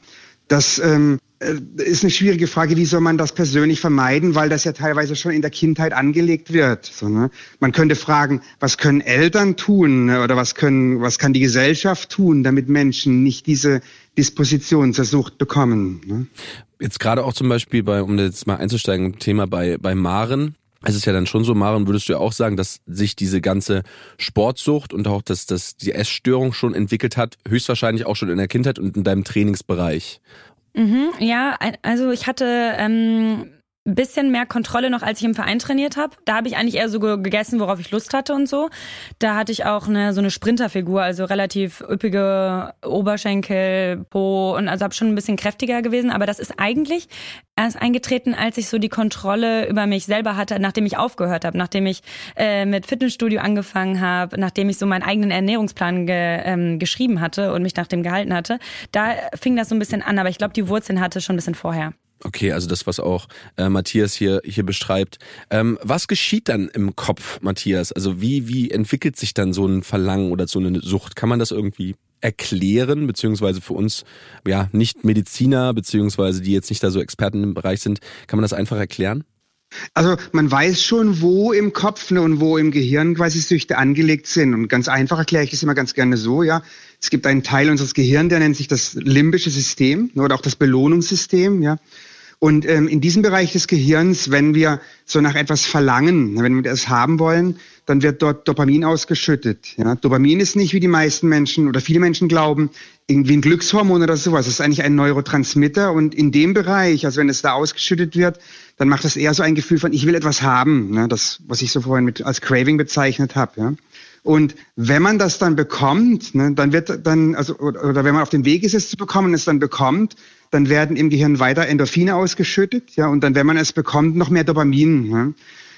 Das ähm, äh, ist eine schwierige Frage, wie soll man das persönlich vermeiden, weil das ja teilweise schon in der Kindheit angelegt wird. So, ne? Man könnte fragen, was können Eltern tun ne? oder was können, was kann die Gesellschaft tun, damit Menschen nicht diese Disposition zur Sucht bekommen. Ne? Jetzt gerade auch zum Beispiel bei, um jetzt mal einzusteigen, Thema bei bei Maren. Es ist ja dann schon so, Maren, würdest du ja auch sagen, dass sich diese ganze Sportsucht und auch das, das, die Essstörung schon entwickelt hat, höchstwahrscheinlich auch schon in der Kindheit und in deinem Trainingsbereich. Mhm, ja, also ich hatte ähm, bisschen mehr Kontrolle noch, als ich im Verein trainiert habe. Da habe ich eigentlich eher so gegessen, worauf ich Lust hatte und so. Da hatte ich auch eine, so eine Sprinterfigur, also relativ üppige Oberschenkel, Po und also habe schon ein bisschen kräftiger gewesen. Aber das ist eigentlich erst eingetreten, als ich so die Kontrolle über mich selber hatte, nachdem ich aufgehört habe, nachdem ich äh, mit Fitnessstudio angefangen habe, nachdem ich so meinen eigenen Ernährungsplan ge, ähm, geschrieben hatte und mich nach dem gehalten hatte. Da fing das so ein bisschen an, aber ich glaube, die Wurzeln hatte schon ein bisschen vorher. Okay, also das, was auch äh, Matthias hier, hier beschreibt. Ähm, was geschieht dann im Kopf, Matthias? Also wie, wie entwickelt sich dann so ein Verlangen oder so eine Sucht? Kann man das irgendwie erklären, beziehungsweise für uns, ja, nicht Mediziner, beziehungsweise die jetzt nicht da so Experten im Bereich sind, kann man das einfach erklären? Also man weiß schon, wo im Kopf ne, und wo im Gehirn quasi Süchte angelegt sind. Und ganz einfach erkläre ich das immer ganz gerne so, ja. Es gibt einen Teil unseres Gehirns, der nennt sich das limbische System ne, oder auch das Belohnungssystem, ja. Und ähm, in diesem Bereich des Gehirns, wenn wir so nach etwas verlangen, wenn wir das haben wollen, dann wird dort Dopamin ausgeschüttet. Ja? Dopamin ist nicht, wie die meisten Menschen oder viele Menschen glauben, irgendwie ein Glückshormon oder sowas. Es ist eigentlich ein Neurotransmitter und in dem Bereich, also wenn es da ausgeschüttet wird, dann macht das eher so ein Gefühl von, ich will etwas haben. Ne? Das, was ich so vorhin mit als Craving bezeichnet habe. Ja? Und wenn man das dann bekommt, ne, dann wird dann, also, oder, oder wenn man auf dem Weg ist, es zu bekommen, es dann bekommt, dann werden im Gehirn weiter Endorphine ausgeschüttet, ja, und dann, wenn man es bekommt, noch mehr Dopamin. Ja.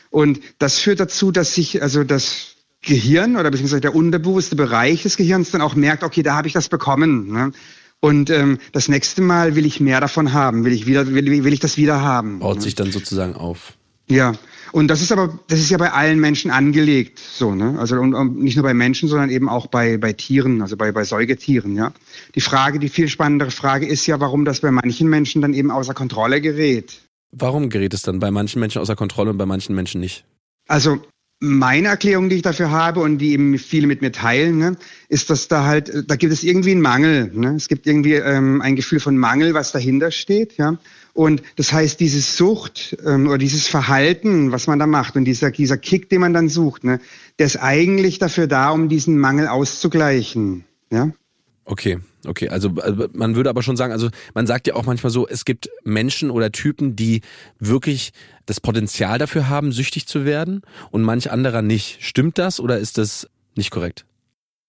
Und das führt dazu, dass sich also das Gehirn oder beziehungsweise der unterbewusste Bereich des Gehirns dann auch merkt, okay, da habe ich das bekommen. Ne? Und ähm, das nächste Mal will ich mehr davon haben, will ich wieder, will, will ich das wieder haben. Baut ne? sich dann sozusagen auf. Ja, und das ist aber, das ist ja bei allen Menschen angelegt, so, ne? Also und, und nicht nur bei Menschen, sondern eben auch bei, bei Tieren, also bei, bei Säugetieren, ja. Die Frage, die viel spannendere Frage ist ja, warum das bei manchen Menschen dann eben außer Kontrolle gerät. Warum gerät es dann bei manchen Menschen außer Kontrolle und bei manchen Menschen nicht? Also meine Erklärung, die ich dafür habe und die eben viele mit mir teilen, ne, ist, dass da halt, da gibt es irgendwie einen Mangel. Ne? Es gibt irgendwie ähm, ein Gefühl von Mangel, was dahinter steht. Ja? Und das heißt, diese Sucht ähm, oder dieses Verhalten, was man da macht und dieser, dieser Kick, den man dann sucht, ne, der ist eigentlich dafür da, um diesen Mangel auszugleichen. Ja? Okay, okay. Also, also man würde aber schon sagen, also man sagt ja auch manchmal so, es gibt Menschen oder Typen, die wirklich das Potenzial dafür haben, süchtig zu werden und manch anderer nicht. Stimmt das oder ist das nicht korrekt?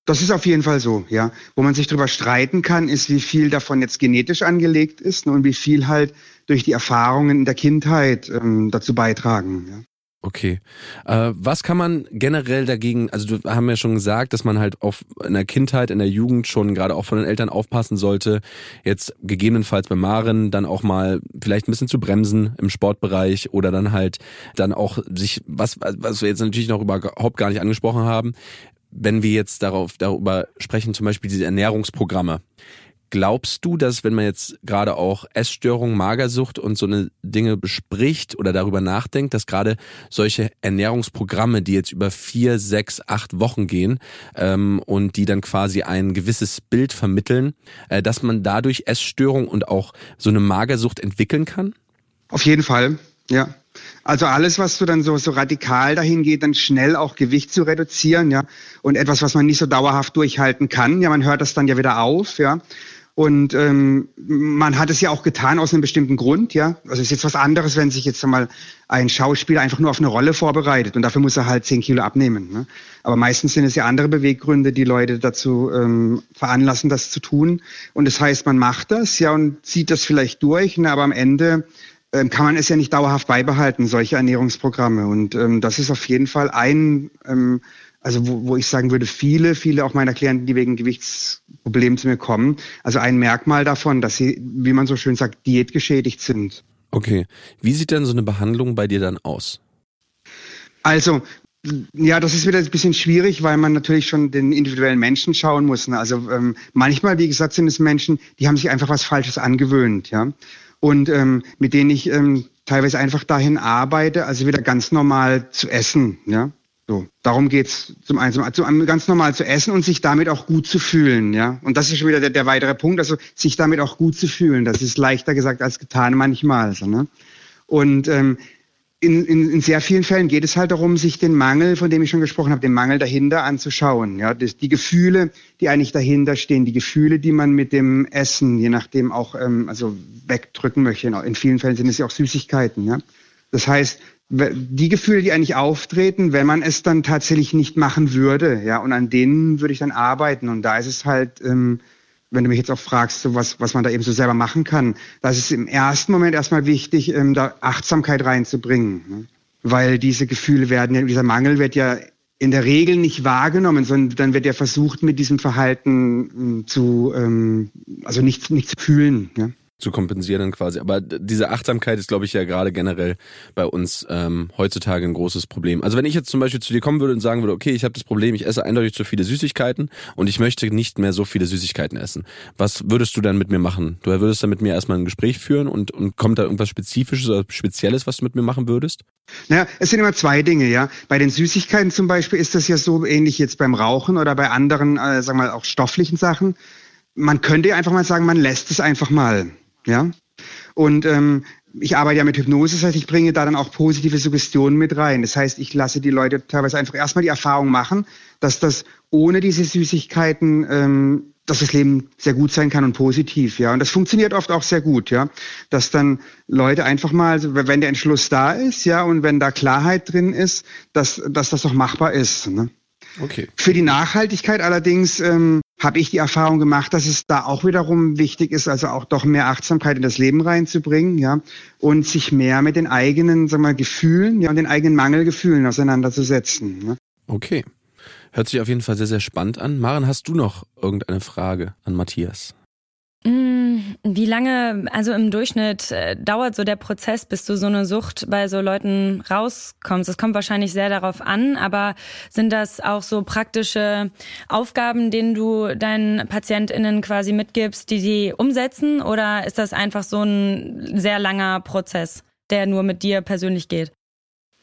Das ist auf jeden Fall so, ja. Wo man sich darüber streiten kann, ist, wie viel davon jetzt genetisch angelegt ist und wie viel halt durch die Erfahrungen in der Kindheit ähm, dazu beitragen. Ja. Okay. Äh, was kann man generell dagegen, also du haben ja schon gesagt, dass man halt auf in der Kindheit, in der Jugend schon gerade auch von den Eltern aufpassen sollte, jetzt gegebenenfalls bei Maren dann auch mal vielleicht ein bisschen zu bremsen im Sportbereich oder dann halt dann auch sich, was, was wir jetzt natürlich noch überhaupt gar nicht angesprochen haben, wenn wir jetzt darauf, darüber sprechen, zum Beispiel diese Ernährungsprogramme. Glaubst du, dass wenn man jetzt gerade auch Essstörung, Magersucht und so eine Dinge bespricht oder darüber nachdenkt, dass gerade solche Ernährungsprogramme, die jetzt über vier, sechs, acht Wochen gehen ähm, und die dann quasi ein gewisses Bild vermitteln, äh, dass man dadurch Essstörung und auch so eine Magersucht entwickeln kann? Auf jeden Fall, ja. Also alles, was du dann so, so radikal dahin geht, dann schnell auch Gewicht zu reduzieren, ja. Und etwas, was man nicht so dauerhaft durchhalten kann, ja, man hört das dann ja wieder auf, ja. Und ähm, man hat es ja auch getan aus einem bestimmten Grund, ja. Also es ist jetzt was anderes, wenn sich jetzt einmal ein Schauspieler einfach nur auf eine Rolle vorbereitet und dafür muss er halt zehn Kilo abnehmen. Ne? Aber meistens sind es ja andere Beweggründe, die Leute dazu ähm, veranlassen, das zu tun. Und das heißt, man macht das, ja, und zieht das vielleicht durch, ne? aber am Ende ähm, kann man es ja nicht dauerhaft beibehalten, solche Ernährungsprogramme. Und ähm, das ist auf jeden Fall ein ähm, also wo, wo ich sagen würde, viele, viele auch meiner Klienten, die wegen Gewichtsproblemen zu mir kommen, also ein Merkmal davon, dass sie, wie man so schön sagt, diätgeschädigt sind. Okay. Wie sieht denn so eine Behandlung bei dir dann aus? Also, ja, das ist wieder ein bisschen schwierig, weil man natürlich schon den individuellen Menschen schauen muss. Ne? Also ähm, manchmal, wie gesagt, sind es Menschen, die haben sich einfach was Falsches angewöhnt, ja. Und ähm, mit denen ich ähm, teilweise einfach dahin arbeite, also wieder ganz normal zu essen, ja. So, darum geht's zum einen, zum, zum, ganz normal zu essen und sich damit auch gut zu fühlen, ja. Und das ist schon wieder der, der weitere Punkt, also sich damit auch gut zu fühlen. Das ist leichter gesagt als getan manchmal. So, ne? Und ähm, in, in, in sehr vielen Fällen geht es halt darum, sich den Mangel, von dem ich schon gesprochen habe, den Mangel dahinter anzuschauen. Ja, das, die Gefühle, die eigentlich dahinter stehen, die Gefühle, die man mit dem Essen, je nachdem auch, ähm, also wegdrücken möchte. In vielen Fällen sind es ja auch Süßigkeiten. Ja, das heißt, die Gefühle, die eigentlich auftreten, wenn man es dann tatsächlich nicht machen würde, ja, und an denen würde ich dann arbeiten. Und da ist es halt, ähm, wenn du mich jetzt auch fragst, so was, was man da eben so selber machen kann, da ist im ersten Moment erstmal wichtig, ähm, da Achtsamkeit reinzubringen. Ne? Weil diese Gefühle werden ja, dieser Mangel wird ja in der Regel nicht wahrgenommen, sondern dann wird ja versucht, mit diesem Verhalten ähm, zu, ähm, also nicht, nicht zu fühlen. Ja? Zu kompensieren dann quasi. Aber diese Achtsamkeit ist, glaube ich, ja gerade generell bei uns ähm, heutzutage ein großes Problem. Also wenn ich jetzt zum Beispiel zu dir kommen würde und sagen würde, okay, ich habe das Problem, ich esse eindeutig zu viele Süßigkeiten und ich möchte nicht mehr so viele Süßigkeiten essen. Was würdest du dann mit mir machen? Du würdest dann mit mir erstmal ein Gespräch führen und, und kommt da irgendwas Spezifisches oder Spezielles, was du mit mir machen würdest? Naja, es sind immer zwei Dinge, ja. Bei den Süßigkeiten zum Beispiel ist das ja so ähnlich jetzt beim Rauchen oder bei anderen, äh, sagen wir mal, auch stofflichen Sachen. Man könnte einfach mal sagen, man lässt es einfach mal. Ja. Und ähm, ich arbeite ja mit Hypnose, das heißt, ich bringe da dann auch positive Suggestionen mit rein. Das heißt, ich lasse die Leute teilweise einfach erstmal die Erfahrung machen, dass das ohne diese Süßigkeiten, ähm, dass das Leben sehr gut sein kann und positiv, ja. Und das funktioniert oft auch sehr gut, ja. Dass dann Leute einfach mal, wenn der Entschluss da ist, ja, und wenn da Klarheit drin ist, dass, dass das auch machbar ist. Ne? Okay. Für die Nachhaltigkeit allerdings ähm, habe ich die Erfahrung gemacht, dass es da auch wiederum wichtig ist, also auch doch mehr Achtsamkeit in das Leben reinzubringen, ja, und sich mehr mit den eigenen, sagen wir, Gefühlen, ja, und den eigenen Mangelgefühlen auseinanderzusetzen. Ne? Okay. Hört sich auf jeden Fall sehr, sehr spannend an. Maren, hast du noch irgendeine Frage an Matthias? Mm, wie lange, also im Durchschnitt, äh, dauert so der Prozess, bis du so eine Sucht bei so Leuten rauskommst? Es kommt wahrscheinlich sehr darauf an, aber sind das auch so praktische Aufgaben, denen du deinen PatientInnen quasi mitgibst, die sie umsetzen? Oder ist das einfach so ein sehr langer Prozess, der nur mit dir persönlich geht?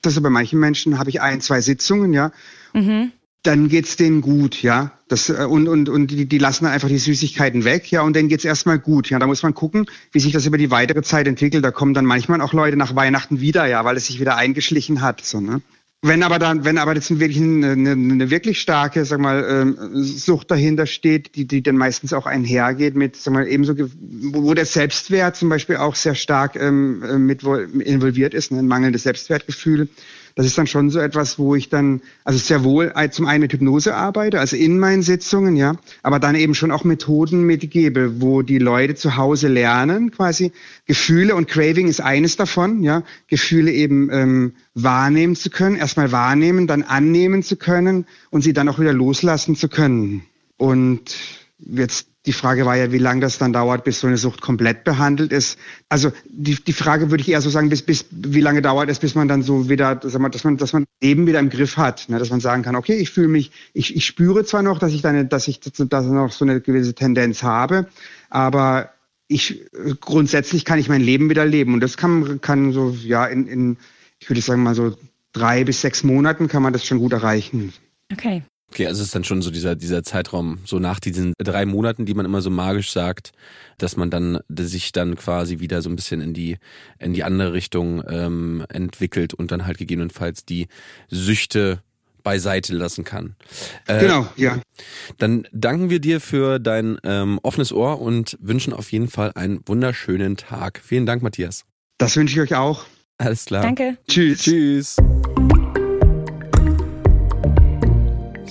Also bei manchen Menschen habe ich ein, zwei Sitzungen, ja. Mhm. Dann geht's denen gut, ja. Das, äh, und und, und die, die lassen dann einfach die Süßigkeiten weg, ja, und denen geht's erstmal gut. Ja, da muss man gucken, wie sich das über die weitere Zeit entwickelt. Da kommen dann manchmal auch Leute nach Weihnachten wieder, ja, weil es sich wieder eingeschlichen hat. So, ne? Wenn aber dann, wenn aber jetzt wirklich eine, eine, eine wirklich starke, sag mal, ähm, Sucht dahinter steht, die, die dann meistens auch einhergeht mit, sag mal, ebenso, wo der Selbstwert zum Beispiel auch sehr stark ähm, äh, mit involviert ist, ne, ein mangelndes Selbstwertgefühl, das ist dann schon so etwas, wo ich dann, also sehr wohl zum einen mit Hypnose arbeite, also in meinen Sitzungen, ja, aber dann eben schon auch Methoden mitgebe, wo die Leute zu Hause lernen, quasi Gefühle und Craving ist eines davon, ja, Gefühle eben ähm, wahrnehmen zu können, erstmal wahrnehmen, dann annehmen zu können und sie dann auch wieder loslassen zu können. Und jetzt die Frage war ja, wie lange das dann dauert, bis so eine Sucht komplett behandelt ist. Also die, die Frage würde ich eher so sagen, bis, bis wie lange dauert es, bis man dann so wieder, dass man, dass man, dass man Leben wieder im Griff hat, ne? dass man sagen kann, okay, ich fühle mich, ich, ich spüre zwar noch, dass ich dann, dass ich dass noch so eine gewisse Tendenz habe, aber ich grundsätzlich kann ich mein Leben wieder leben und das kann kann so ja in, in ich würde sagen mal so drei bis sechs Monaten kann man das schon gut erreichen. Okay. Okay, also es ist dann schon so dieser, dieser Zeitraum, so nach diesen drei Monaten, die man immer so magisch sagt, dass man dann sich dann quasi wieder so ein bisschen in die, in die andere Richtung ähm, entwickelt und dann halt gegebenenfalls die Süchte beiseite lassen kann. Äh, genau, ja. Dann danken wir dir für dein ähm, offenes Ohr und wünschen auf jeden Fall einen wunderschönen Tag. Vielen Dank, Matthias. Das wünsche ich euch auch. Alles klar. Danke. Tschüss. Tschüss.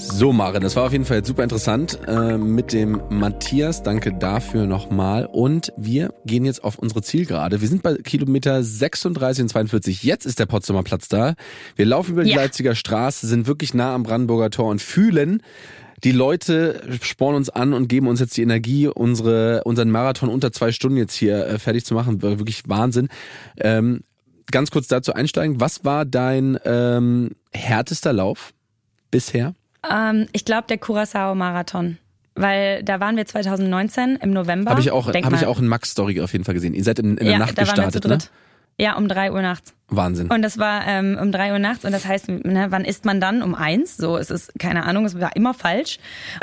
So, Maren, das war auf jeden Fall super interessant äh, mit dem Matthias. Danke dafür nochmal. Und wir gehen jetzt auf unsere Zielgerade. Wir sind bei Kilometer 36 und 42. Jetzt ist der Potsdamer Platz da. Wir laufen über die ja. Leipziger Straße, sind wirklich nah am Brandenburger Tor und fühlen, die Leute spornen uns an und geben uns jetzt die Energie, unsere, unseren Marathon unter zwei Stunden jetzt hier äh, fertig zu machen. Wirklich Wahnsinn. Ähm, ganz kurz dazu einsteigen. Was war dein ähm, härtester Lauf bisher? Ähm, ich glaube, der Curacao-Marathon. Weil da waren wir 2019 im November. Habe ich auch, habe ich auch in Max Story auf jeden Fall gesehen. Ihr seid in, in der ja, Nacht gestartet, ne? Ja, um drei Uhr nachts. Wahnsinn. Und das war ähm, um drei Uhr nachts und das heißt, ne, wann isst man dann? Um eins? So, es ist keine Ahnung, es war immer falsch.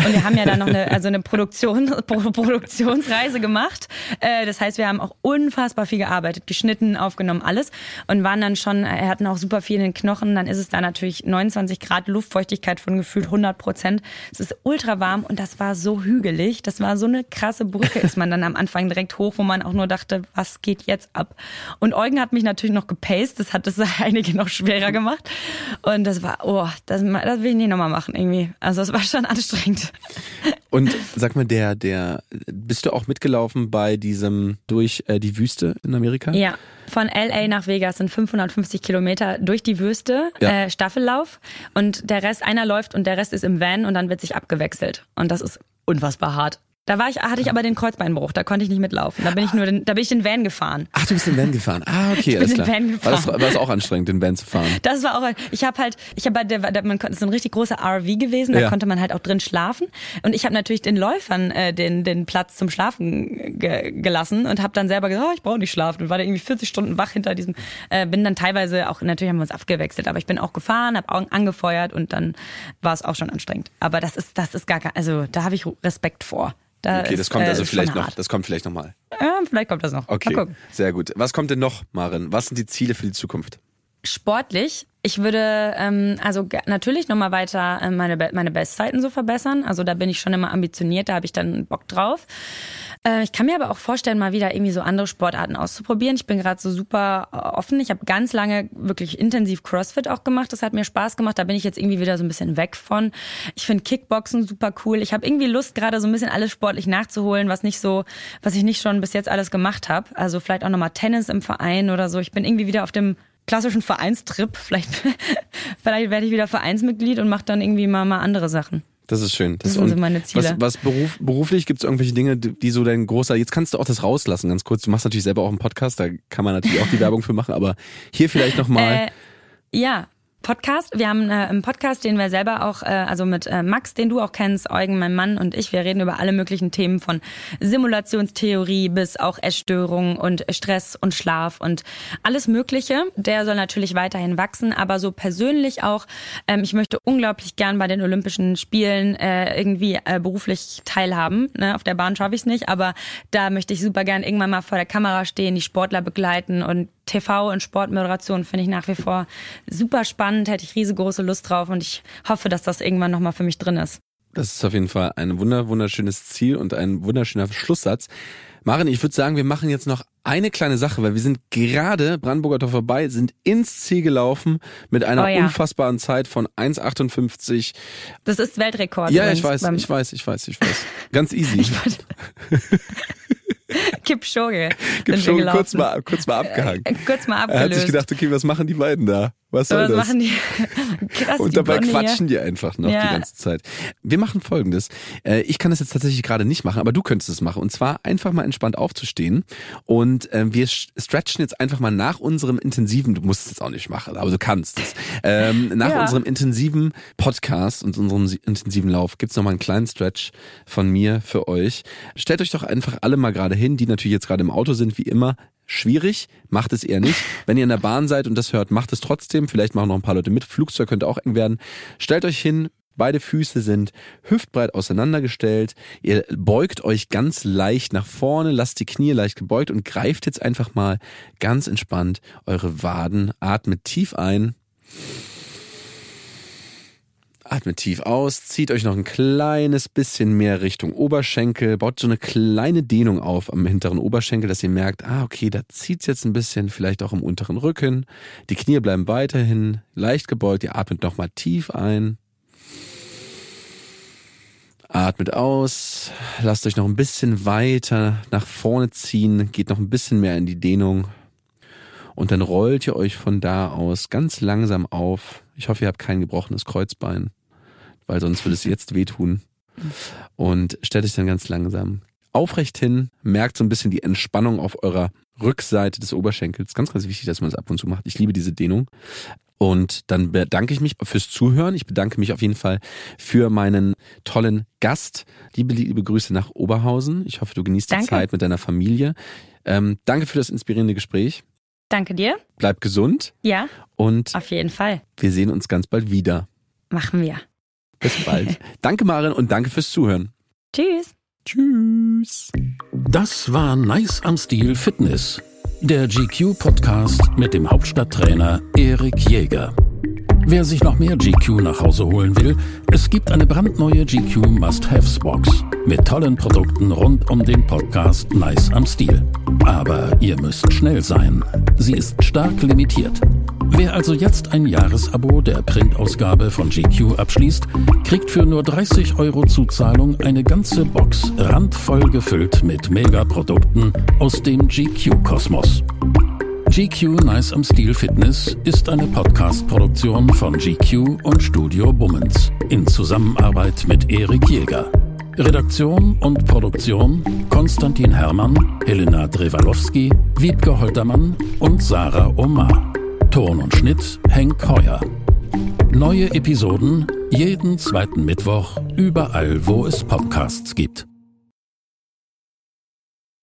Und wir haben ja dann noch eine, also eine Produktion, Produktionsreise gemacht. Äh, das heißt, wir haben auch unfassbar viel gearbeitet, geschnitten, aufgenommen, alles und waren dann schon, er hatten auch super viel in den Knochen. Dann ist es da natürlich 29 Grad Luftfeuchtigkeit von gefühlt 100 Prozent. Es ist ultra warm und das war so hügelig. Das war so eine krasse Brücke, ist man dann am Anfang direkt hoch, wo man auch nur dachte, was geht jetzt ab? Und Eugen hat mich natürlich noch gepaced das hat das einige noch schwerer gemacht. Und das war, oh, das, das will ich nicht nochmal machen irgendwie. Also es war schon anstrengend. Und sag mal, der, der, bist du auch mitgelaufen bei diesem durch äh, die Wüste in Amerika? Ja, von LA nach Vegas sind 550 Kilometer durch die Wüste, ja. äh, Staffellauf. Und der Rest, einer läuft und der Rest ist im Van und dann wird sich abgewechselt. Und das ist unfassbar hart. Da war ich, hatte ich aber den Kreuzbeinbruch, da konnte ich nicht mitlaufen. Da bin ich nur, den, da bin ich den Van gefahren. Ach, du bist den Van gefahren. Ah, okay, ich alles bin klar. Den Van gefahren. War das, war das auch anstrengend, den Van zu fahren? Das war auch, ich habe halt, ich habe halt, der, der, man konnte, so ein richtig großer RV gewesen, da ja. konnte man halt auch drin schlafen. Und ich habe natürlich den Läufern äh, den, den Platz zum Schlafen ge gelassen und habe dann selber gesagt, oh, ich brauche nicht schlafen. Und war da irgendwie 40 Stunden wach hinter diesem, äh, bin dann teilweise auch, natürlich haben wir uns abgewechselt, aber ich bin auch gefahren, habe Augen angefeuert und dann war es auch schon anstrengend. Aber das ist, das ist gar kein, also da habe ich Respekt vor. Da okay, das kommt also äh, vielleicht noch. Das kommt vielleicht noch mal. Ja, vielleicht kommt das noch. Okay, sehr gut. Was kommt denn noch, Maren? Was sind die Ziele für die Zukunft? Sportlich. Ich würde ähm, also natürlich nochmal weiter äh, meine, meine Bestzeiten so verbessern. Also da bin ich schon immer ambitioniert, da habe ich dann Bock drauf. Äh, ich kann mir aber auch vorstellen, mal wieder irgendwie so andere Sportarten auszuprobieren. Ich bin gerade so super äh, offen. Ich habe ganz lange wirklich intensiv CrossFit auch gemacht. Das hat mir Spaß gemacht. Da bin ich jetzt irgendwie wieder so ein bisschen weg von. Ich finde Kickboxen super cool. Ich habe irgendwie Lust, gerade so ein bisschen alles sportlich nachzuholen, was nicht so, was ich nicht schon bis jetzt alles gemacht habe. Also vielleicht auch nochmal Tennis im Verein oder so. Ich bin irgendwie wieder auf dem klassischen Vereinstrip. Vielleicht, vielleicht werde ich wieder Vereinsmitglied und mache dann irgendwie mal, mal andere Sachen. Das ist schön. Das, das sind so meine Ziele. Was, was beruf, beruflich gibt es irgendwelche Dinge, die so dein großer, jetzt kannst du auch das rauslassen, ganz kurz. Du machst natürlich selber auch einen Podcast, da kann man natürlich auch die Werbung für machen, aber hier vielleicht nochmal. Äh, ja, Podcast. Wir haben äh, einen Podcast, den wir selber auch, äh, also mit äh, Max, den du auch kennst, Eugen, mein Mann und ich, wir reden über alle möglichen Themen von Simulationstheorie bis auch Essstörungen und Stress und Schlaf und alles Mögliche. Der soll natürlich weiterhin wachsen, aber so persönlich auch. Ähm, ich möchte unglaublich gern bei den Olympischen Spielen äh, irgendwie äh, beruflich teilhaben. Ne? Auf der Bahn schaffe ich es nicht, aber da möchte ich super gern irgendwann mal vor der Kamera stehen, die Sportler begleiten und TV und Sportmoderation finde ich nach wie vor super spannend, hätte ich riesengroße Lust drauf und ich hoffe, dass das irgendwann nochmal für mich drin ist. Das ist auf jeden Fall ein wunder wunderschönes Ziel und ein wunderschöner Schlusssatz. Maren, ich würde sagen, wir machen jetzt noch eine kleine Sache, weil wir sind gerade Brandenburger Tor vorbei, sind ins Ziel gelaufen mit einer oh ja. unfassbaren Zeit von 1,58. Das ist Weltrekord. Ja, ich weiß, ich weiß, ich weiß, ich weiß. Ganz easy. Kipchoge. Kipchoge kurz mal, kurz mal abgehangen. Äh, kurz mal abgelöst. Er hat sich gedacht, okay, was machen die beiden da? Was soll das? Machen die? Krass, und dabei quatschen die einfach noch ja. die ganze Zeit. Wir machen folgendes. Äh, ich kann das jetzt tatsächlich gerade nicht machen, aber du könntest es machen. Und zwar einfach mal entspannt aufzustehen. Und äh, wir stretchen jetzt einfach mal nach unserem intensiven, du musst es jetzt auch nicht machen, aber du kannst es. Ähm, nach ja. unserem intensiven Podcast und unserem intensiven Lauf gibt's noch mal einen kleinen Stretch von mir für euch. Stellt euch doch einfach alle mal gerade hin, die natürlich jetzt gerade im Auto sind, wie immer schwierig, macht es eher nicht. Wenn ihr in der Bahn seid und das hört, macht es trotzdem. Vielleicht machen noch ein paar Leute mit. Flugzeug könnte auch eng werden. Stellt euch hin, Beide Füße sind hüftbreit auseinandergestellt. Ihr beugt euch ganz leicht nach vorne, lasst die Knie leicht gebeugt und greift jetzt einfach mal ganz entspannt eure Waden. Atmet tief ein. Atmet tief aus, zieht euch noch ein kleines bisschen mehr Richtung Oberschenkel, baut so eine kleine Dehnung auf am hinteren Oberschenkel, dass ihr merkt, ah, okay, da zieht's jetzt ein bisschen, vielleicht auch im unteren Rücken. Die Knie bleiben weiterhin leicht gebeugt, ihr atmet nochmal tief ein. Atmet aus, lasst euch noch ein bisschen weiter nach vorne ziehen, geht noch ein bisschen mehr in die Dehnung. Und dann rollt ihr euch von da aus ganz langsam auf. Ich hoffe, ihr habt kein gebrochenes Kreuzbein weil sonst würde es jetzt wehtun. Und stellt euch dann ganz langsam aufrecht hin, merkt so ein bisschen die Entspannung auf eurer Rückseite des Oberschenkels. Ganz, ganz wichtig, dass man das ab und zu macht. Ich liebe diese Dehnung. Und dann bedanke ich mich fürs Zuhören. Ich bedanke mich auf jeden Fall für meinen tollen Gast. Liebe, liebe Grüße nach Oberhausen. Ich hoffe, du genießt danke. die Zeit mit deiner Familie. Ähm, danke für das inspirierende Gespräch. Danke dir. Bleib gesund. Ja. Und auf jeden Fall. Wir sehen uns ganz bald wieder. Machen wir. Bis bald. danke, Maren, und danke fürs Zuhören. Tschüss. Tschüss. Das war Nice am Stil Fitness. Der GQ-Podcast mit dem Hauptstadttrainer Erik Jäger. Wer sich noch mehr GQ nach Hause holen will, es gibt eine brandneue GQ Must-Haves-Box mit tollen Produkten rund um den Podcast Nice am Stil. Aber ihr müsst schnell sein. Sie ist stark limitiert. Wer also jetzt ein Jahresabo der Printausgabe von GQ abschließt, kriegt für nur 30 Euro Zuzahlung eine ganze Box randvoll gefüllt mit Megaprodukten aus dem GQ-Kosmos. GQ Nice am Stil Fitness ist eine Podcast-Produktion von GQ und Studio Bummens in Zusammenarbeit mit Erik Jäger. Redaktion und Produktion Konstantin Herrmann, Helena Drewalowski, Wiebke Holtermann und Sarah Omar. Ton und Schnitt Henk Heuer. Neue Episoden jeden zweiten Mittwoch überall, wo es Podcasts gibt.